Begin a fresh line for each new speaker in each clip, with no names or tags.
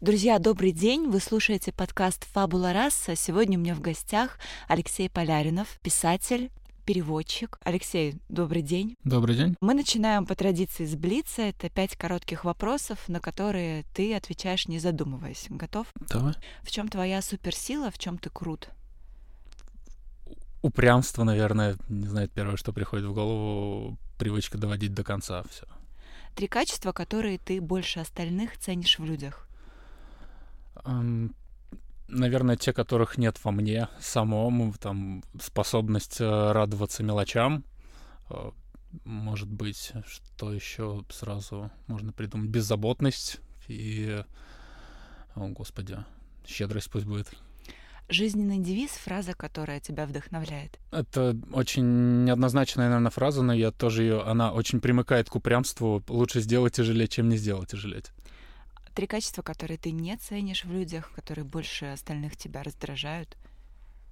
Друзья, добрый день! Вы слушаете подкаст «Фабула раса». Сегодня у меня в гостях Алексей Поляринов, писатель, переводчик. Алексей, добрый день.
Добрый день.
Мы начинаем по традиции с Блица. Это пять коротких вопросов, на которые ты отвечаешь, не задумываясь. Готов?
Давай.
В чем твоя суперсила, в чем ты крут?
Упрямство, наверное, не знаю, первое, что приходит в голову, привычка доводить до конца все.
Три качества, которые ты больше остальных ценишь в людях.
Наверное, те, которых нет во мне самому, там, способность э, радоваться мелочам, э, может быть, что еще сразу можно придумать, беззаботность и, о господи, щедрость пусть будет.
Жизненный девиз, фраза, которая тебя вдохновляет.
Это очень неоднозначная, наверное, фраза, но я тоже ее, она очень примыкает к упрямству. Лучше сделать жалеть, чем не сделать и жалеть
три качества, которые ты не ценишь в людях, которые больше остальных тебя раздражают?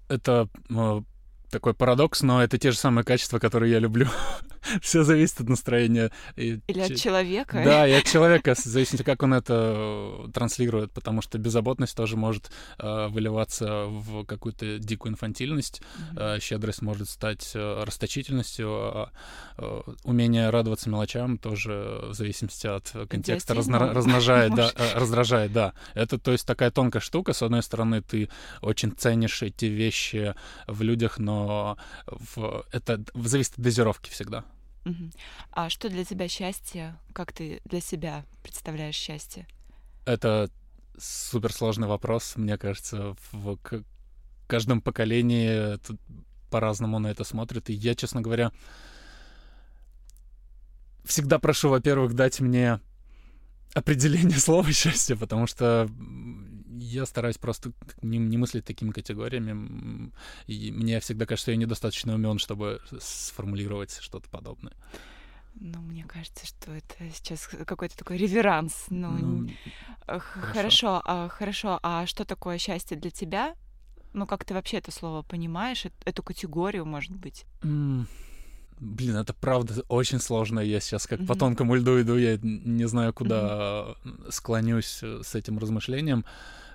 Это э, такой парадокс, но это те же самые качества, которые я люблю. Все зависит от настроения.
И Или от человека.
Да, и от человека, зависит, как он это э, транслирует, потому что беззаботность тоже может э, выливаться в какую-то дикую инфантильность, mm-hmm. э, щедрость может стать э, расточительностью, а э, умение радоваться мелочам тоже в зависимости от контекста разно- размножает, да, э, раздражает, да. Это, то есть, такая тонкая штука. С одной стороны, ты очень ценишь эти вещи в людях, но в, это зависит от дозировки всегда.
А что для тебя счастье? Как ты для себя представляешь счастье?
Это суперсложный вопрос, мне кажется, в каждом поколении по-разному на это смотрит. И я, честно говоря, всегда прошу, во-первых, дать мне определение слова счастье, потому что я стараюсь просто не, не мыслить такими категориями. И мне всегда кажется, что я недостаточно умен, чтобы сформулировать что-то подобное.
Ну, мне кажется, что это сейчас какой-то такой реверанс. Ну, ну хорошо. Хорошо, а, хорошо. А что такое счастье для тебя? Ну, как ты вообще это слово понимаешь, эту категорию, может быть?
Mm. Блин, это правда очень сложно. Я сейчас как mm-hmm. по тонкому льду иду, я не знаю, куда mm-hmm. склонюсь с этим размышлением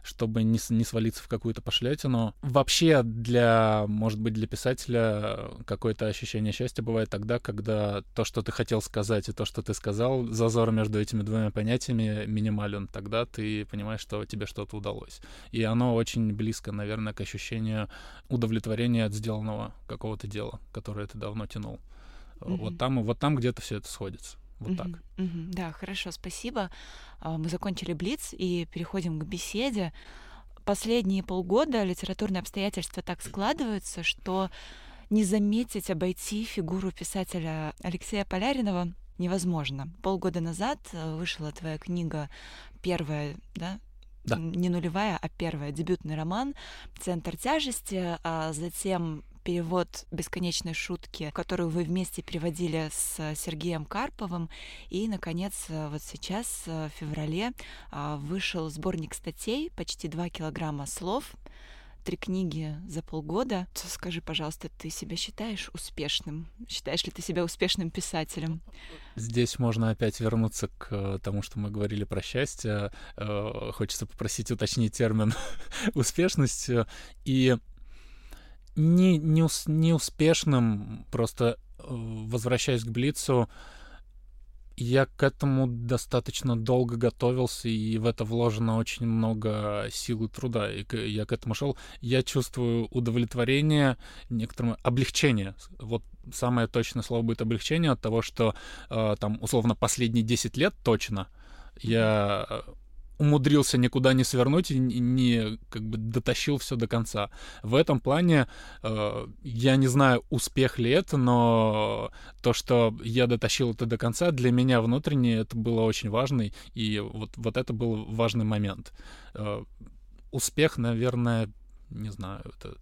чтобы не, не свалиться в какую-то пошлятину. Вообще для, может быть, для писателя какое-то ощущение счастья бывает тогда, когда то, что ты хотел сказать, и то, что ты сказал, зазор между этими двумя понятиями минимален. Тогда ты понимаешь, что тебе что-то удалось. И оно очень близко, наверное, к ощущению удовлетворения от сделанного какого-то дела, которое ты давно тянул. Mm-hmm. Вот там, вот там где-то все это сходится. Вот так.
Да, хорошо, спасибо. А, мы закончили Блиц и переходим к беседе. Последние полгода литературные обстоятельства так складываются, что не заметить, обойти фигуру писателя Алексея Поляринова невозможно. Полгода назад э, вышла твоя книга первая, да,
да.
не нулевая, а первая, дебютный роман «Центр тяжести», а затем перевод «Бесконечной шутки», которую вы вместе переводили с Сергеем Карповым. И, наконец, вот сейчас, в феврале, а, вышел сборник статей, почти 2 килограмма слов, три книги за полгода. Скажи, пожалуйста, ты себя считаешь успешным? Считаешь ли ты себя успешным писателем?
Здесь можно опять вернуться к тому, что мы говорили про счастье. Э, хочется попросить уточнить термин успешность. И не, не, неуспешным, просто э, возвращаясь к Блицу, я к этому достаточно долго готовился, и в это вложено очень много сил и труда, и я к этому шел. Я чувствую удовлетворение, некоторое облегчение. Вот самое точное слово будет облегчение от того, что э, там, условно, последние 10 лет точно я умудрился никуда не свернуть и не как бы дотащил все до конца. В этом плане э, я не знаю, успех ли это, но то, что я дотащил это до конца, для меня внутренне это было очень важно, и вот, вот это был важный момент. Э, успех, наверное, не знаю, это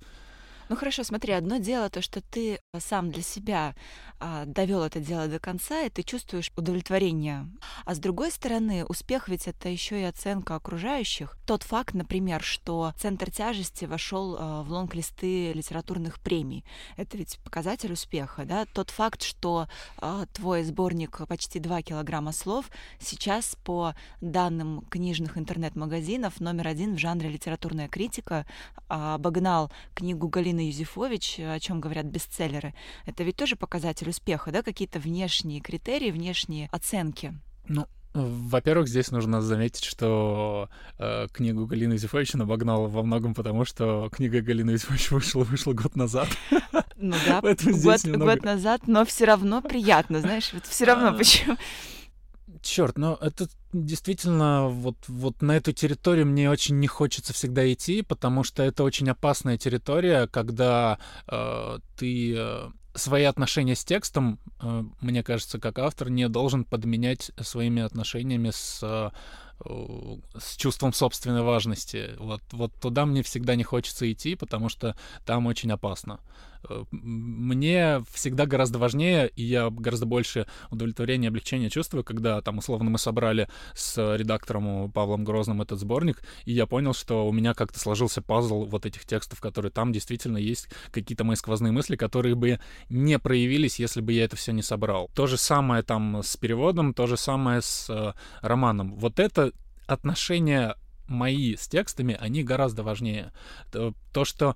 ну хорошо, смотри, одно дело то, что ты сам для себя а, довел это дело до конца, и ты чувствуешь удовлетворение. А с другой стороны, успех ведь это еще и оценка окружающих. Тот факт, например, что центр тяжести вошел а, в лонг-листы литературных премий, это ведь показатель успеха, да? Тот факт, что а, твой сборник почти 2 килограмма слов сейчас по данным книжных интернет-магазинов номер один в жанре литературная критика а, обогнал книгу Галины Ирина Юзефович, о чем говорят бестселлеры, это ведь тоже показатель успеха, да, какие-то внешние критерии, внешние оценки.
Ну, во-первых, здесь нужно заметить, что э, книгу Галины Юзефович обогнала во многом потому, что книга Галины Юзефович вышла, вышла год назад.
Ну да, год, немного... год назад, но все равно приятно, знаешь, вот все равно а. почему.
Черт, но это действительно вот, вот на эту территорию мне очень не хочется всегда идти, потому что это очень опасная территория, когда э, ты э, свои отношения с текстом, э, мне кажется, как автор, не должен подменять своими отношениями с э, с чувством собственной важности. Вот, вот туда мне всегда не хочется идти, потому что там очень опасно. Э, мне всегда гораздо важнее, и я гораздо больше удовлетворения и облегчения чувствую, когда там условно мы собрали с редактором Павлом Грозным этот сборник, и я понял, что у меня как-то сложился пазл вот этих текстов, которые там действительно есть какие-то мои сквозные мысли, которые бы не проявились, если бы я это все не собрал. То же самое там с переводом, то же самое с э, романом. Вот это отношения мои с текстами, они гораздо важнее. То что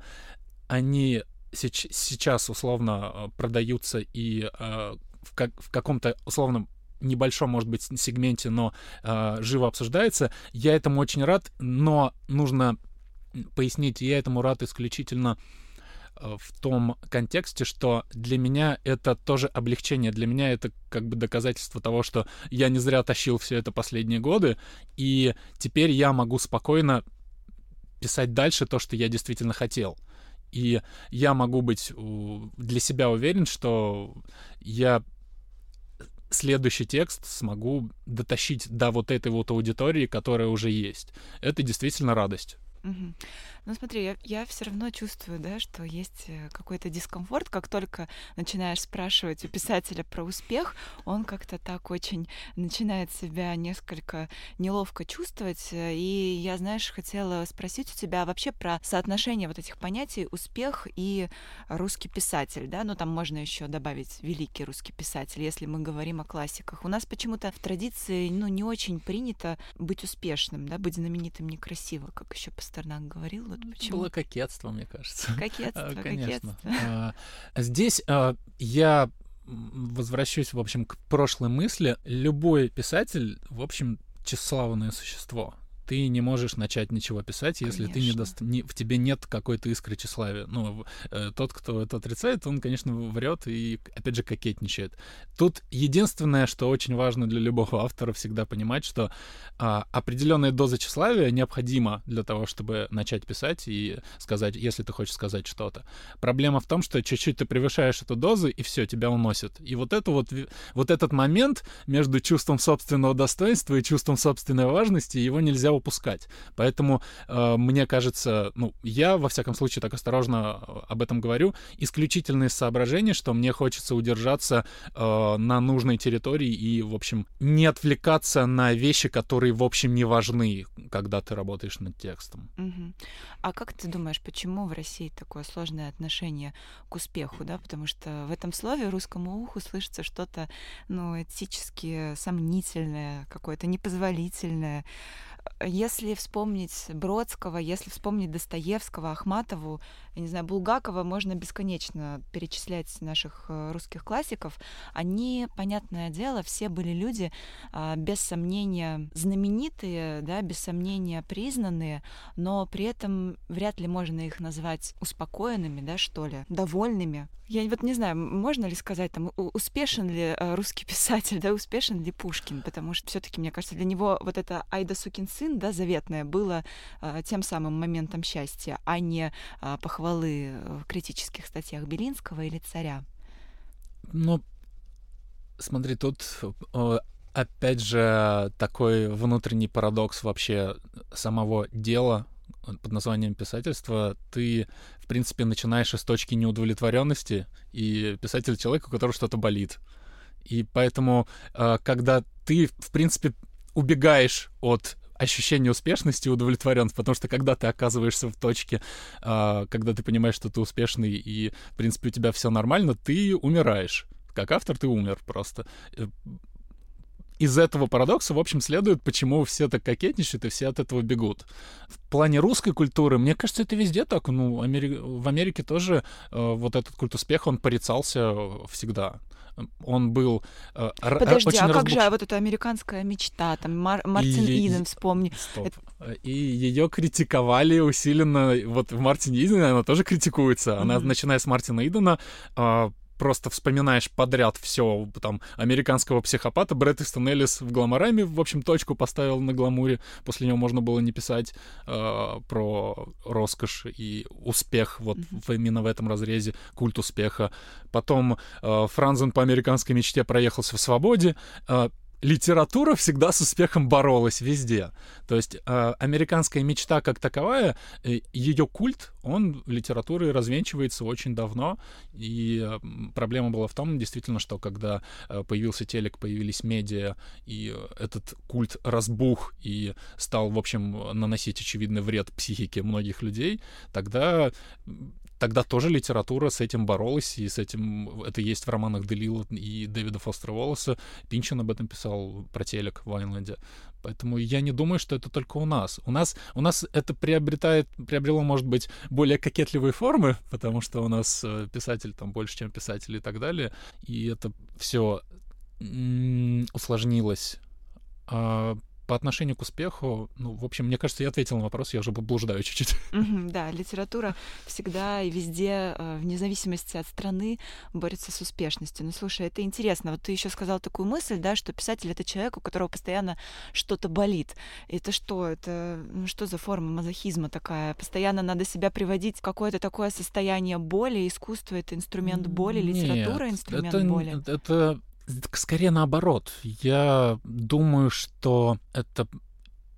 они сейчас условно э, продаются и э, в, как, в каком-то условном небольшом, может быть, сегменте, но э, живо обсуждается. Я этому очень рад, но нужно пояснить, я этому рад исключительно э, в том контексте, что для меня это тоже облегчение, для меня это как бы доказательство того, что я не зря тащил все это последние годы, и теперь я могу спокойно писать дальше то, что я действительно хотел. И я могу быть для себя уверен, что я следующий текст смогу дотащить до вот этой вот аудитории, которая уже есть. Это действительно радость.
Угу. Ну смотри, я, я все равно чувствую, да, что есть э, какой-то дискомфорт, как только начинаешь спрашивать у писателя про успех, он как-то так очень начинает себя несколько неловко чувствовать. Э, и я, знаешь, хотела спросить у тебя вообще про соотношение вот этих понятий успех и русский писатель, да, ну там можно еще добавить великий русский писатель, если мы говорим о классиках. У нас почему-то в традиции, ну, не очень принято быть успешным, да, быть знаменитым некрасиво, как еще Пастернак говорил, вот
почему? Было кокетство, мне кажется.
Кокетство,
а, Конечно. А, здесь а, я возвращусь, в общем, к прошлой мысли. Любой писатель, в общем, тщеславное существо ты не можешь начать ничего писать, если конечно. ты не, даст, не в тебе нет какой-то искры тщеславия. Ну, э, тот, кто это отрицает, он, конечно, врет и, опять же, кокетничает. Тут единственное, что очень важно для любого автора всегда понимать, что а, определенная доза тщеславия необходима для того, чтобы начать писать и сказать, если ты хочешь сказать что-то. Проблема в том, что чуть-чуть ты превышаешь эту дозу, и все, тебя уносит. И вот это вот, вот этот момент между чувством собственного достоинства и чувством собственной важности, его нельзя упускать. Поэтому э, мне кажется, ну, я, во всяком случае, так осторожно э, об этом говорю, исключительно из соображения, что мне хочется удержаться э, на нужной территории и, в общем, не отвлекаться на вещи, которые, в общем, не важны, когда ты работаешь над текстом.
Угу. А как ты думаешь, почему в России такое сложное отношение к успеху, да? Потому что в этом слове русскому уху слышится что-то, ну, этически сомнительное, какое-то непозволительное если вспомнить Бродского, если вспомнить Достоевского, Ахматову, я не знаю, Булгакова, можно бесконечно перечислять наших э, русских классиков. Они, понятное дело, все были люди, а, без сомнения, знаменитые, да, без сомнения признанные, но при этом вряд ли можно их назвать успокоенными, да, что ли, довольными. Я вот не знаю, можно ли сказать, там, успешен ли э, русский писатель, да, успешен ли Пушкин, потому что все таки мне кажется, для него вот это «Айда сукин сын, да, заветное, было а, тем самым моментом счастья, а не а, похвалы в критических статьях Белинского или царя?
Ну, смотри, тут опять же такой внутренний парадокс вообще самого дела под названием писательство, ты, в принципе, начинаешь из точки неудовлетворенности, и писатель человек, у которого что-то болит. И поэтому, э, когда ты, в принципе, убегаешь от ощущения успешности и удовлетворенности, потому что когда ты оказываешься в точке, э, когда ты понимаешь, что ты успешный и, в принципе, у тебя все нормально, ты умираешь. Как автор ты умер просто э, из этого парадокса, в общем, следует, почему все так кокетничают и все от этого бегут. В плане русской культуры, мне кажется, это везде так. Ну, Амери... в Америке тоже э, вот этот культ успеха, он порицался всегда. Он был
э, Подожди, очень а как же а вот эта американская мечта, там Мар... Мартин и... Иден, вспомни.
Стоп. Это... И ее критиковали усиленно. Вот в Мартине Идене она тоже критикуется. Mm-hmm. Она, начиная с Мартина Идена, э, просто вспоминаешь подряд все там американского психопата. Брэд Истон Эллис в гламораме, в общем, точку поставил на гламуре. После него можно было не писать э, про роскошь и успех вот mm-hmm. в, именно в этом разрезе, культ успеха. Потом э, Франзен по американской мечте проехался в свободе. Э, литература всегда с успехом боролась везде. То есть э, американская мечта как таковая, э, ее культ, он в литературе развенчивается очень давно. И э, проблема была в том, действительно, что когда э, появился телек, появились медиа, и этот культ разбух и стал, в общем, наносить очевидный вред психике многих людей, тогда тогда тоже литература с этим боролась, и с этим это есть в романах Делила и Дэвида Фостера Уоллеса. Пинчен об этом писал про телек в Айнленде. Поэтому я не думаю, что это только у нас. У нас, у нас это приобретает, приобрело, может быть, более кокетливые формы, потому что у нас э, писатель там больше, чем писатель и так далее. И это все усложнилось. А по отношению к успеху, ну, в общем, мне кажется, я ответил на вопрос, я уже блуждаю чуть-чуть.
да, литература всегда и везде, э, вне зависимости от страны, борется с успешностью. Ну, слушай, это интересно. Вот ты еще сказал такую мысль, да, что писатель — это человек, у которого постоянно что-то болит. Это что? Это ну, что за форма мазохизма такая? Постоянно надо себя приводить в какое-то такое состояние боли, искусство — это инструмент боли, литература — инструмент
это,
боли?
Это Скорее наоборот. Я думаю, что это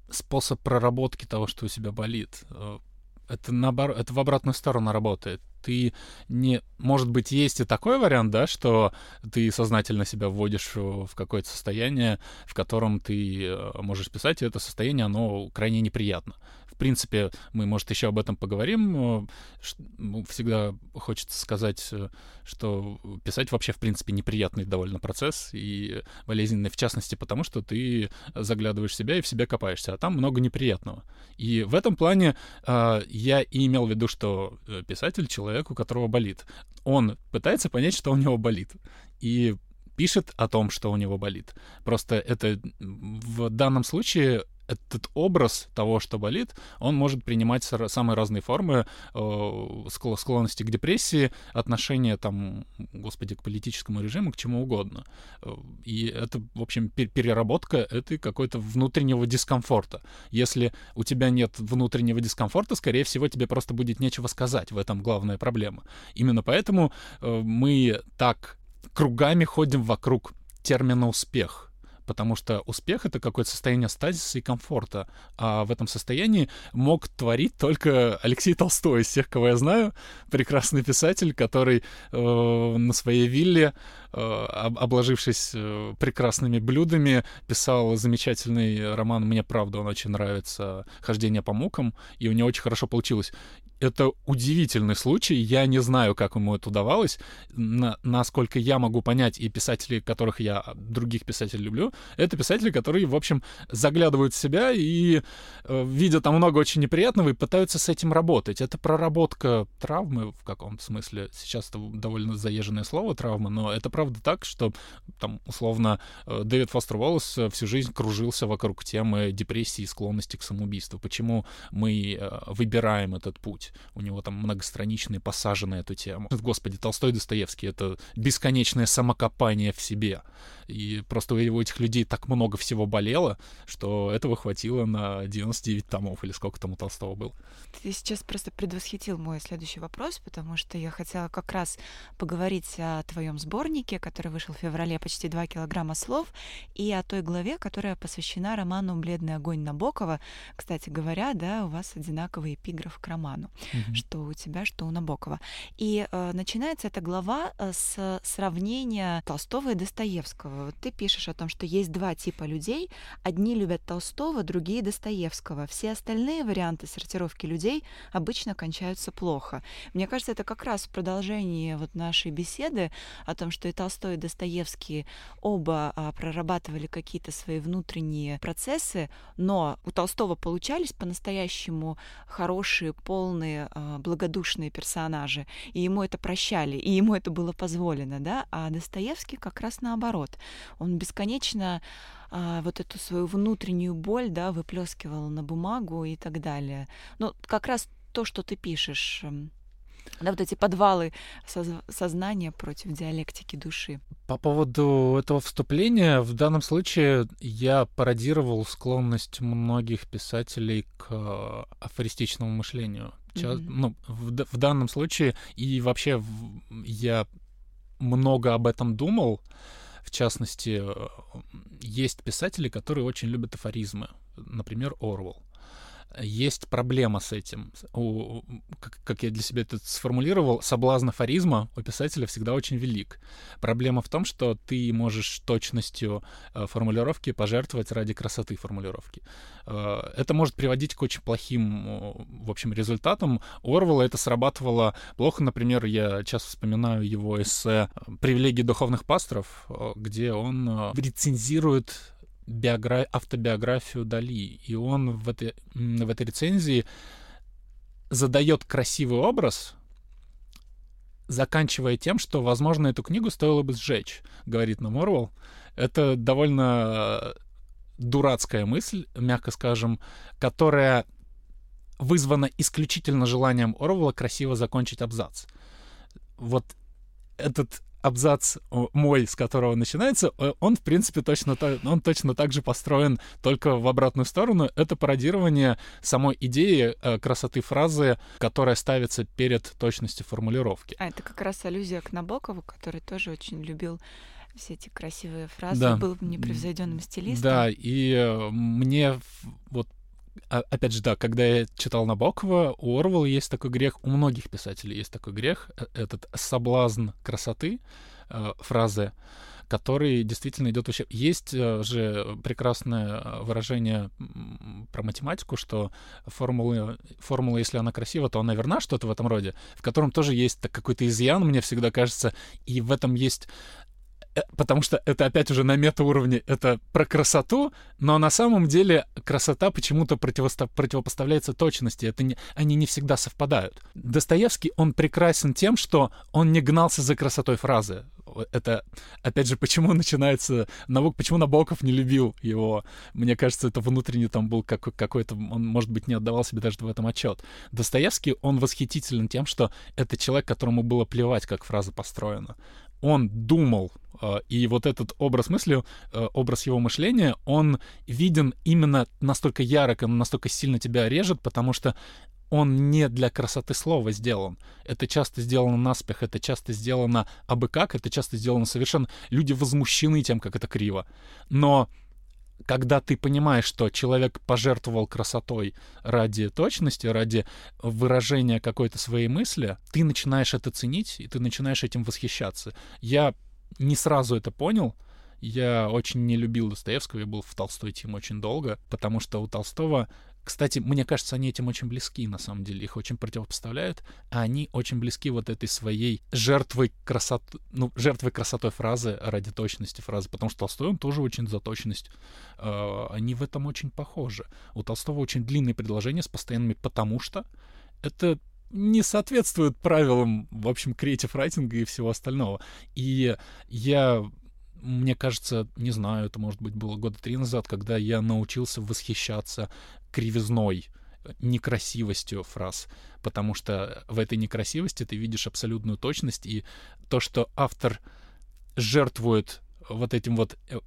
способ проработки того, что у тебя болит. Э, это, наоборот, это в обратную сторону работает. Ты не... Может быть, есть и такой вариант, да, что ты сознательно себя вводишь в какое-то состояние, в котором ты э, можешь писать, и это состояние, оно крайне неприятно. В принципе, мы, может, еще об этом поговорим. Ну, всегда хочется сказать, э, что писать вообще, в принципе, неприятный довольно процесс и болезненный, в частности, потому что ты заглядываешь в себя и в себя копаешься, а там много неприятного. И в этом плане э, я и имел в виду, что э, писатель — человек, у которого болит. Он пытается понять, что у него болит. И пишет о том, что у него болит. Просто это в данном случае этот образ того, что болит, он может принимать самые разные формы, э, склонности к депрессии, отношения там, господи, к политическому режиму, к чему угодно. Э, и это, в общем, переработка этой какой-то внутреннего дискомфорта. Если у тебя нет внутреннего дискомфорта, скорее всего, тебе просто будет нечего сказать. В этом главная проблема. Именно поэтому э, мы так кругами ходим вокруг термина «успех» потому что успех — это какое-то состояние стазиса и комфорта, а в этом состоянии мог творить только Алексей Толстой из всех, кого я знаю, прекрасный писатель, который э, на своей вилле, обложившись э, прекрасными блюдами, писал замечательный роман «Мне правда он очень нравится. Хождение по мукам», и у него очень хорошо получилось это удивительный случай. Я не знаю, как ему это удавалось. На, насколько я могу понять, и писатели, которых я, других писателей люблю, это писатели, которые, в общем, заглядывают в себя и э, видят там много очень неприятного и пытаются с этим работать. Это проработка травмы в каком-то смысле. Сейчас это довольно заезженное слово травма, но это правда так, что там, условно, э, Дэвид Фостер Уоллес э, всю жизнь кружился вокруг темы депрессии и склонности к самоубийству. Почему мы э, выбираем этот путь? У него там многостраничные пассажи на эту тему. Господи, Толстой Достоевский — это бесконечное самокопание в себе. И просто у этих людей так много всего болело, что этого хватило на 99 томов или сколько там у Толстого был.
Ты сейчас просто предвосхитил мой следующий вопрос, потому что я хотела как раз поговорить о твоем сборнике, который вышел в феврале почти 2 килограмма слов, и о той главе, которая посвящена роману «Бледный огонь» Набокова. Кстати говоря, да, у вас одинаковый эпиграф к роману, mm-hmm. что у тебя, что у Набокова. И э, начинается эта глава э, с сравнения Толстого и Достоевского. Вот ты пишешь о том, что есть два типа людей. Одни любят Толстого, другие Достоевского. Все остальные варианты сортировки людей обычно кончаются плохо. Мне кажется, это как раз в продолжении вот нашей беседы о том, что и Толстой, и Достоевский оба а, прорабатывали какие-то свои внутренние процессы, но у Толстого получались по-настоящему хорошие, полные, а, благодушные персонажи, и ему это прощали, и ему это было позволено, да, а Достоевский как раз наоборот. Он бесконечно а, вот эту свою внутреннюю боль, да, выплескивал на бумагу и так далее. Ну, как раз то, что ты пишешь, да, вот эти подвалы соз- сознания против диалектики души.
По поводу этого вступления, в данном случае я пародировал склонность многих писателей к э, афористичному мышлению. Mm-hmm. Ну, в, в данном случае, и вообще в, я много об этом думал, в частности, э, есть писатели, которые очень любят афоризмы. Например, Орвел есть проблема с этим. У, как, как я для себя это сформулировал, соблазн афоризма у писателя всегда очень велик. Проблема в том, что ты можешь точностью э, формулировки пожертвовать ради красоты формулировки. Э, это может приводить к очень плохим, в общем, результатам. У Орвелла это срабатывало плохо. Например, я часто вспоминаю его эссе «Привилегии духовных пасторов», э, где он рецензирует биогра... автобиографию Дали. И он в этой, в этой рецензии задает красивый образ, заканчивая тем, что, возможно, эту книгу стоило бы сжечь, говорит нам Орвел. Это довольно дурацкая мысль, мягко скажем, которая вызвана исключительно желанием Орвела красиво закончить абзац. Вот этот абзац мой, с которого начинается, э, он, в принципе, точно, он точно так же построен, только в обратную сторону. Это пародирование самой идеи э, красоты фразы, которая ставится перед точностью формулировки.
А это как раз аллюзия к Набокову, который тоже очень любил все эти красивые фразы, да. был непревзойденным стилистом.
Да, и э, мне вот опять же, да, когда я читал Набокова, у Орвелла есть такой грех, у многих писателей есть такой грех, э, этот соблазн красоты, э, фразы, который действительно идет вообще. Есть э, же прекрасное выражение про математику, что формула, формула, если она красива, то она верна, что-то в этом роде, в котором тоже есть какой-то изъян, мне всегда кажется, и в этом есть потому что это опять уже на метауровне, это про красоту, но на самом деле красота почему-то противопоставляется точности, это не, они не всегда совпадают. Достоевский, он прекрасен тем, что он не гнался за красотой фразы. Это, опять же, почему начинается Набок, почему Набоков не любил его. Мне кажется, это внутренне там был как, какой-то, он, может быть, не отдавал себе даже в этом отчет. Достоевский, он восхитителен тем, что это человек, которому было плевать, как фраза построена он думал, и вот этот образ мысли, а, образ его мышления, он виден именно настолько ярко, настолько сильно тебя режет, потому что он не для красоты слова сделан. Это часто сделано наспех, это часто сделано абы как, это часто сделано совершенно... Люди возмущены тем, как это криво. Но когда ты понимаешь, что человек пожертвовал красотой ради точности, ради выражения какой-то своей мысли, ты начинаешь это ценить, и ты начинаешь этим восхищаться. Я не сразу это понял. Я очень не любил Достоевского, я был в Толстой тим очень долго, потому что у Толстого кстати, мне кажется, они этим очень близки, на самом деле. Их очень противопоставляют, а они очень близки вот этой своей жертвой красоты, ну, жертвой красотой фразы ради точности фразы, потому что Толстой, он тоже очень за точность. Э, они в этом очень похожи. У Толстого очень длинные предложения с постоянными «потому что». Это не соответствует правилам, в общем, креатив райтинга и всего остального. И я мне кажется, не знаю, это, может быть, было года три назад, когда я научился восхищаться кривизной, некрасивостью фраз, потому что в этой некрасивости ты видишь абсолютную точность, и то, что автор жертвует вот этим вот, э,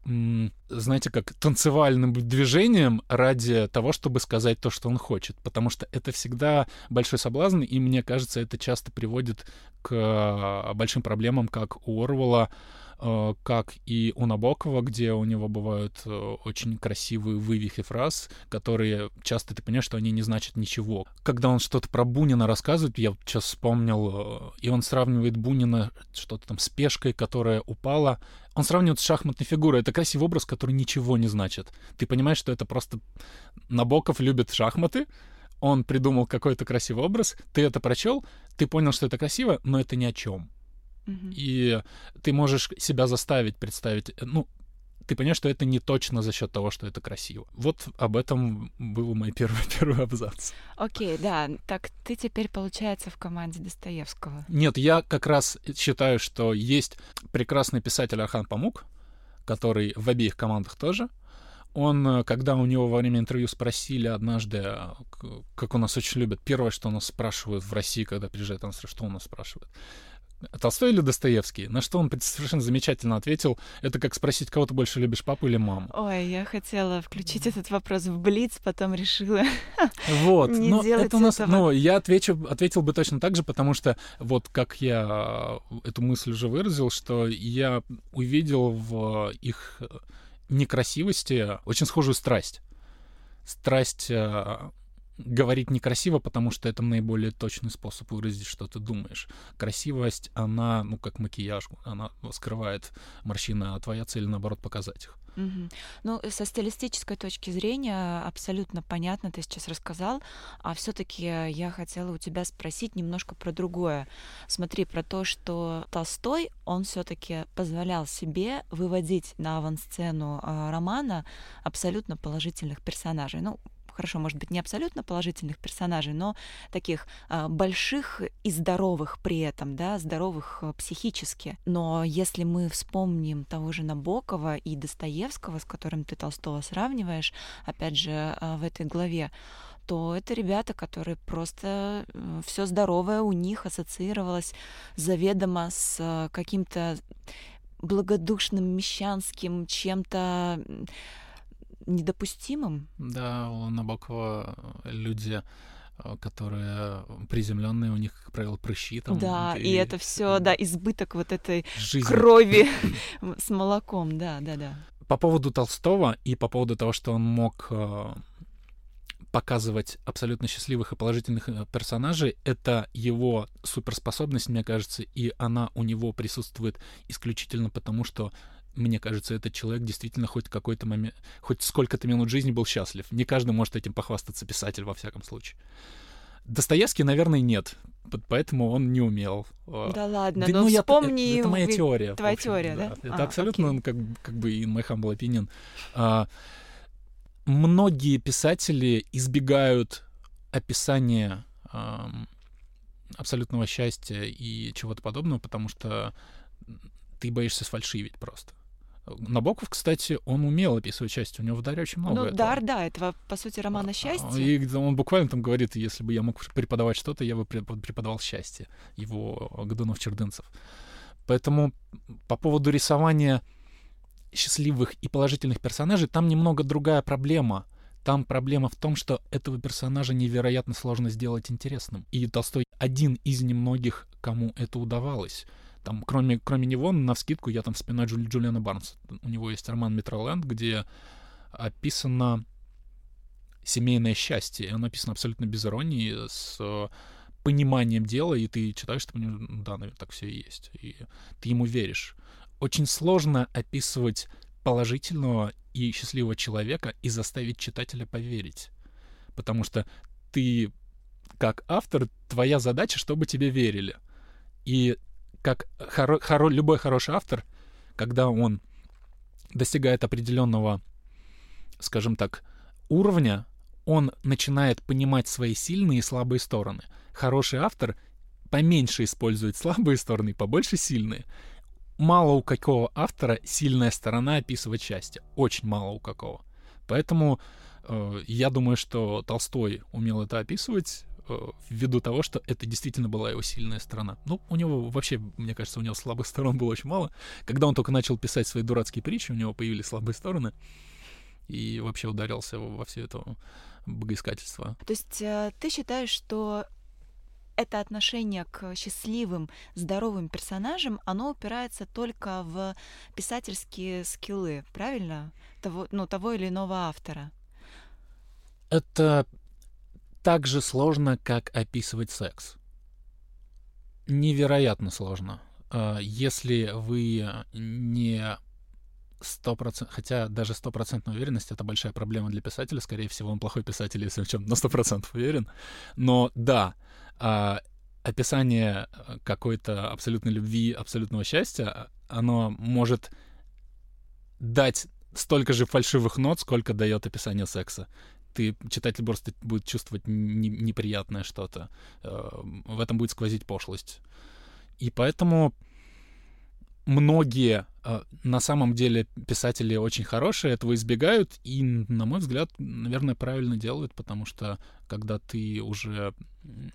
знаете, как танцевальным движением ради того, чтобы сказать то, что он хочет. Потому что это всегда большой соблазн, и мне кажется, это часто приводит к а, большим проблемам, как у Орвала, как и у Набокова, где у него бывают э, очень красивые вывихи фраз, которые часто ты понимаешь, что они не значат ничего. Когда он что-то про Бунина рассказывает, я вот сейчас вспомнил, э, и он сравнивает Бунина что-то там с пешкой, которая упала, он сравнивает с шахматной фигурой. Это красивый образ, который ничего не значит. Ты понимаешь, что это просто Набоков любит шахматы, он придумал какой-то красивый образ, ты это прочел, ты понял, что это красиво, но это ни о чем. И ты можешь себя заставить представить, э, ну, ты понимаешь, что это не точно за счет того, что это красиво. Вот об этом был мой первый, первый абзац.
Окей, okay, да. Так ты теперь, получается, в команде Достоевского.
Нет, я как раз считаю, что есть прекрасный писатель Архан Памук, который в обеих командах тоже. Он, э, когда у него во время интервью спросили однажды, а, как у нас очень любят, первое, что у нас спрашивают в России, когда приезжает что у нас спрашивают? Толстой или Достоевский? На что он совершенно замечательно ответил. Это как спросить, кого ты больше любишь, папу или маму?
Ой, я хотела включить этот вопрос в Блиц, потом решила
вот.
не но делать
это у нас, этого. Ну, я отвечу, ответил бы точно так же, потому что вот как я эту мысль уже выразил, что я увидел в их некрасивости очень схожую страсть. Страсть э, говорить некрасиво, потому что это наиболее точный способ выразить, что ты думаешь. Красивость, она, ну, как макияж, она скрывает морщины, а твоя цель, наоборот, показать их.
Угу. Ну, со стилистической точки зрения абсолютно понятно, ты сейчас рассказал, а все-таки я хотела у тебя спросить немножко про другое. Смотри, про то, что Толстой, он все-таки позволял себе выводить на авансцену э, романа абсолютно положительных персонажей. Ну, хорошо, может быть, не абсолютно положительных персонажей, но таких э, больших и здоровых при этом, да, здоровых э, психически. Но если мы вспомним того же Набокова и Достоевского, с которым ты Толстого сравниваешь, опять же, э, в этой главе, то это ребята, которые просто все здоровое у них ассоциировалось заведомо с каким-то благодушным мещанским чем-то недопустимым.
Да, у Набокова люди э, которые приземленные, у них, как правило, прыщи там.
Да, и, и это все, да, избыток вот этой Жизнь. крови с молоком, да, да, да.
По поводу Толстого и по поводу того, что он мог э, показывать абсолютно счастливых и положительных э, персонажей, это его суперспособность, мне кажется, и она у него присутствует исключительно потому, что мне кажется, этот человек действительно хоть какой-то момент, хоть сколько-то минут жизни был счастлив. Не каждый может этим похвастаться, писатель, во всяком случае. Достоевский, наверное, нет, поэтому он не умел.
А, да ладно, да, но ну, вспомни...
Я, это, это моя теория.
Твоя общем, теория, да?
да? Это а, абсолютно, окей. как, как бы, in my humble opinion. А, многие писатели избегают описания а, абсолютного счастья и чего-то подобного, потому что ты боишься сфальшивить просто. Набоков, кстати, он умел описывать счастье, у него в Даре очень много
Ну,
этого.
Дар, да, этого, по сути, романа «Счастье».
И он буквально там говорит, если бы я мог преподавать что-то, я бы преподавал счастье, его Годунов-Чердынцев. Поэтому по поводу рисования счастливых и положительных персонажей, там немного другая проблема. Там проблема в том, что этого персонажа невероятно сложно сделать интересным. И Толстой один из немногих, кому это удавалось. Там, кроме, кроме него, на вскидку я там вспоминаю Джули, Джулиана Барнса. У него есть роман «Метроленд», где описано семейное счастье. И оно написано абсолютно без иронии, с пониманием дела, и ты читаешь, ты понимаешь, да, наверное, так все и есть. И ты ему веришь. Очень сложно описывать положительного и счастливого человека и заставить читателя поверить. Потому что ты, как автор, твоя задача, чтобы тебе верили. И как хоро, хоро, любой хороший автор, когда он достигает определенного, скажем так, уровня, он начинает понимать свои сильные и слабые стороны. Хороший автор поменьше использует слабые стороны, побольше сильные. Мало у какого автора сильная сторона описывать счастье. Очень мало у какого. Поэтому э, я думаю, что Толстой умел это описывать, ввиду того, что это действительно была его сильная сторона. Ну, у него вообще, мне кажется, у него слабых сторон было очень мало. Когда он только начал писать свои дурацкие притчи, у него появились слабые стороны, и вообще ударился во все это богоискательство.
То есть э, ты считаешь, что это отношение к счастливым, здоровым персонажам, оно упирается только в писательские скиллы, правильно? Того, ну, того или иного автора.
Это так же сложно, как описывать секс. Невероятно сложно. А, если вы не сто процентов, хотя даже стопроцентная уверенность — это большая проблема для писателя, скорее всего, он плохой писатель, если в чем на сто процентов уверен. Но да, а, описание какой-то абсолютной любви, абсолютного счастья, оно может дать столько же фальшивых нот, сколько дает описание секса. Ты, читатель просто будет чувствовать не, неприятное что-то. Э, в этом будет сквозить пошлость. И поэтому многие э, на самом деле писатели очень хорошие этого избегают и, на мой взгляд, наверное, правильно делают, потому что когда ты уже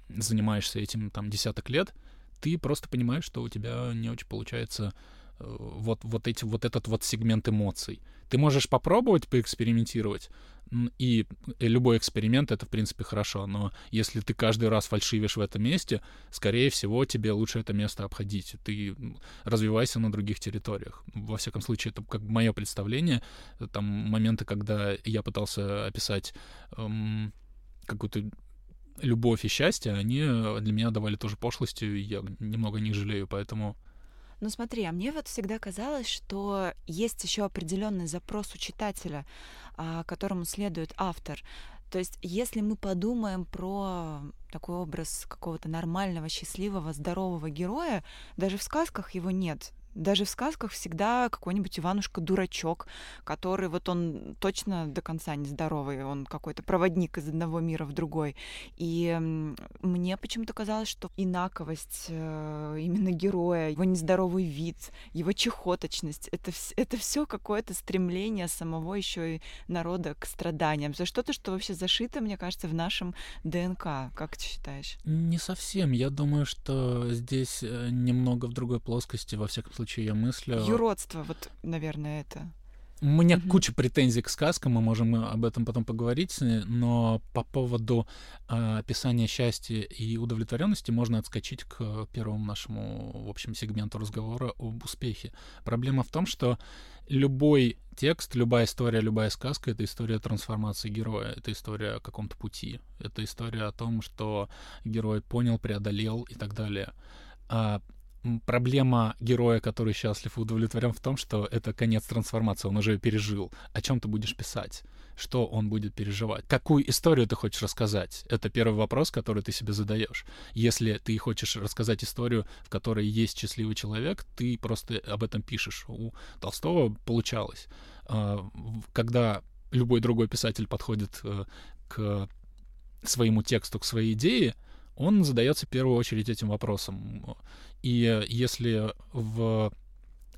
занимаешься этим там десяток лет, ты просто понимаешь, что у тебя не очень получается вот, вот, эти, вот этот вот сегмент эмоций. Ты можешь попробовать поэкспериментировать, и любой эксперимент — это, в принципе, хорошо, но если ты каждый раз фальшивишь в этом месте, скорее всего, тебе лучше это место обходить. Ты развивайся на других территориях. Во всяком случае, это как мое представление. Там моменты, когда я пытался описать эм, какую-то любовь и счастье, они для меня давали тоже пошлостью, и я немного не жалею, поэтому
ну смотри, а мне вот всегда казалось, что есть еще определенный запрос у читателя, а, которому следует автор. То есть, если мы подумаем про такой образ какого-то нормального, счастливого, здорового героя, даже в сказках его нет. Даже в сказках всегда какой-нибудь Иванушка-дурачок, который вот он точно до конца нездоровый, он какой-то проводник из одного мира в другой. И мне почему-то казалось, что инаковость э, именно героя, его нездоровый вид, его чехоточность, это, это все какое-то стремление самого еще и народа к страданиям. Это что-то, что вообще зашито, мне кажется, в нашем ДНК. Как ты считаешь?
Не совсем. Я думаю, что здесь э, немного в другой плоскости, во всяком случае, случае я мыслю...
Юродство, вот, наверное, это.
У меня угу. куча претензий к сказкам, мы можем об этом потом поговорить, но по поводу э, описания счастья и удовлетворенности можно отскочить к первому нашему, в общем, сегменту разговора об успехе. Проблема в том, что любой текст, любая история, любая сказка — это история трансформации героя, это история о каком-то пути, это история о том, что герой понял, преодолел и так далее. А проблема героя, который счастлив и удовлетворен в том, что это конец трансформации, он уже пережил. О чем ты будешь писать? Что он будет переживать? Какую историю ты хочешь рассказать? Это первый вопрос, который ты себе задаешь. Если ты хочешь рассказать историю, в которой есть счастливый человек, ты просто об этом пишешь. У Толстого получалось. А, когда любой другой писатель подходит э, к своему тексту, к своей идее, он задается в первую очередь этим вопросом. И если в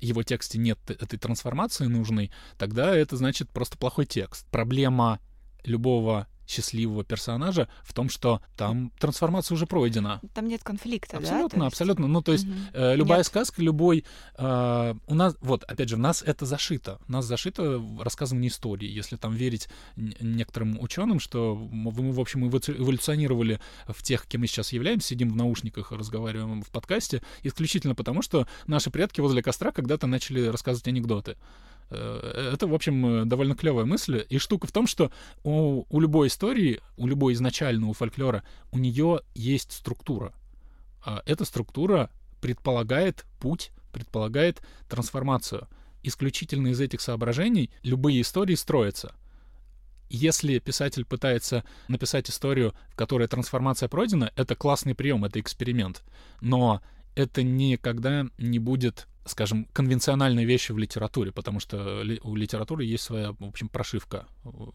его тексте нет этой трансформации нужной, тогда это значит просто плохой текст. Проблема любого счастливого персонажа в том, что там трансформация уже пройдена.
Там нет конфликта,
абсолютно,
да?
Абсолютно, Ну, то есть угу. э, любая нет. сказка, любой... Э, у нас, вот, опять же, в нас это зашито. У нас зашито рассказывание истории. Если там верить некоторым ученым, что мы, в общем, эволюционировали в тех, кем мы сейчас являемся, сидим в наушниках, разговариваем в подкасте, исключительно потому, что наши предки возле костра когда-то начали рассказывать анекдоты. Э, это, в общем, довольно клевая мысль. И штука в том, что у, у любой истории, у любой изначального фольклора, у нее есть структура. А эта структура предполагает путь, предполагает трансформацию. Исключительно из этих соображений любые истории строятся. Если писатель пытается написать историю, в которой трансформация пройдена, это классный прием, это эксперимент. Но это никогда не будет скажем, конвенциональные вещи в литературе, потому что у литературы есть своя, в общем, прошивка.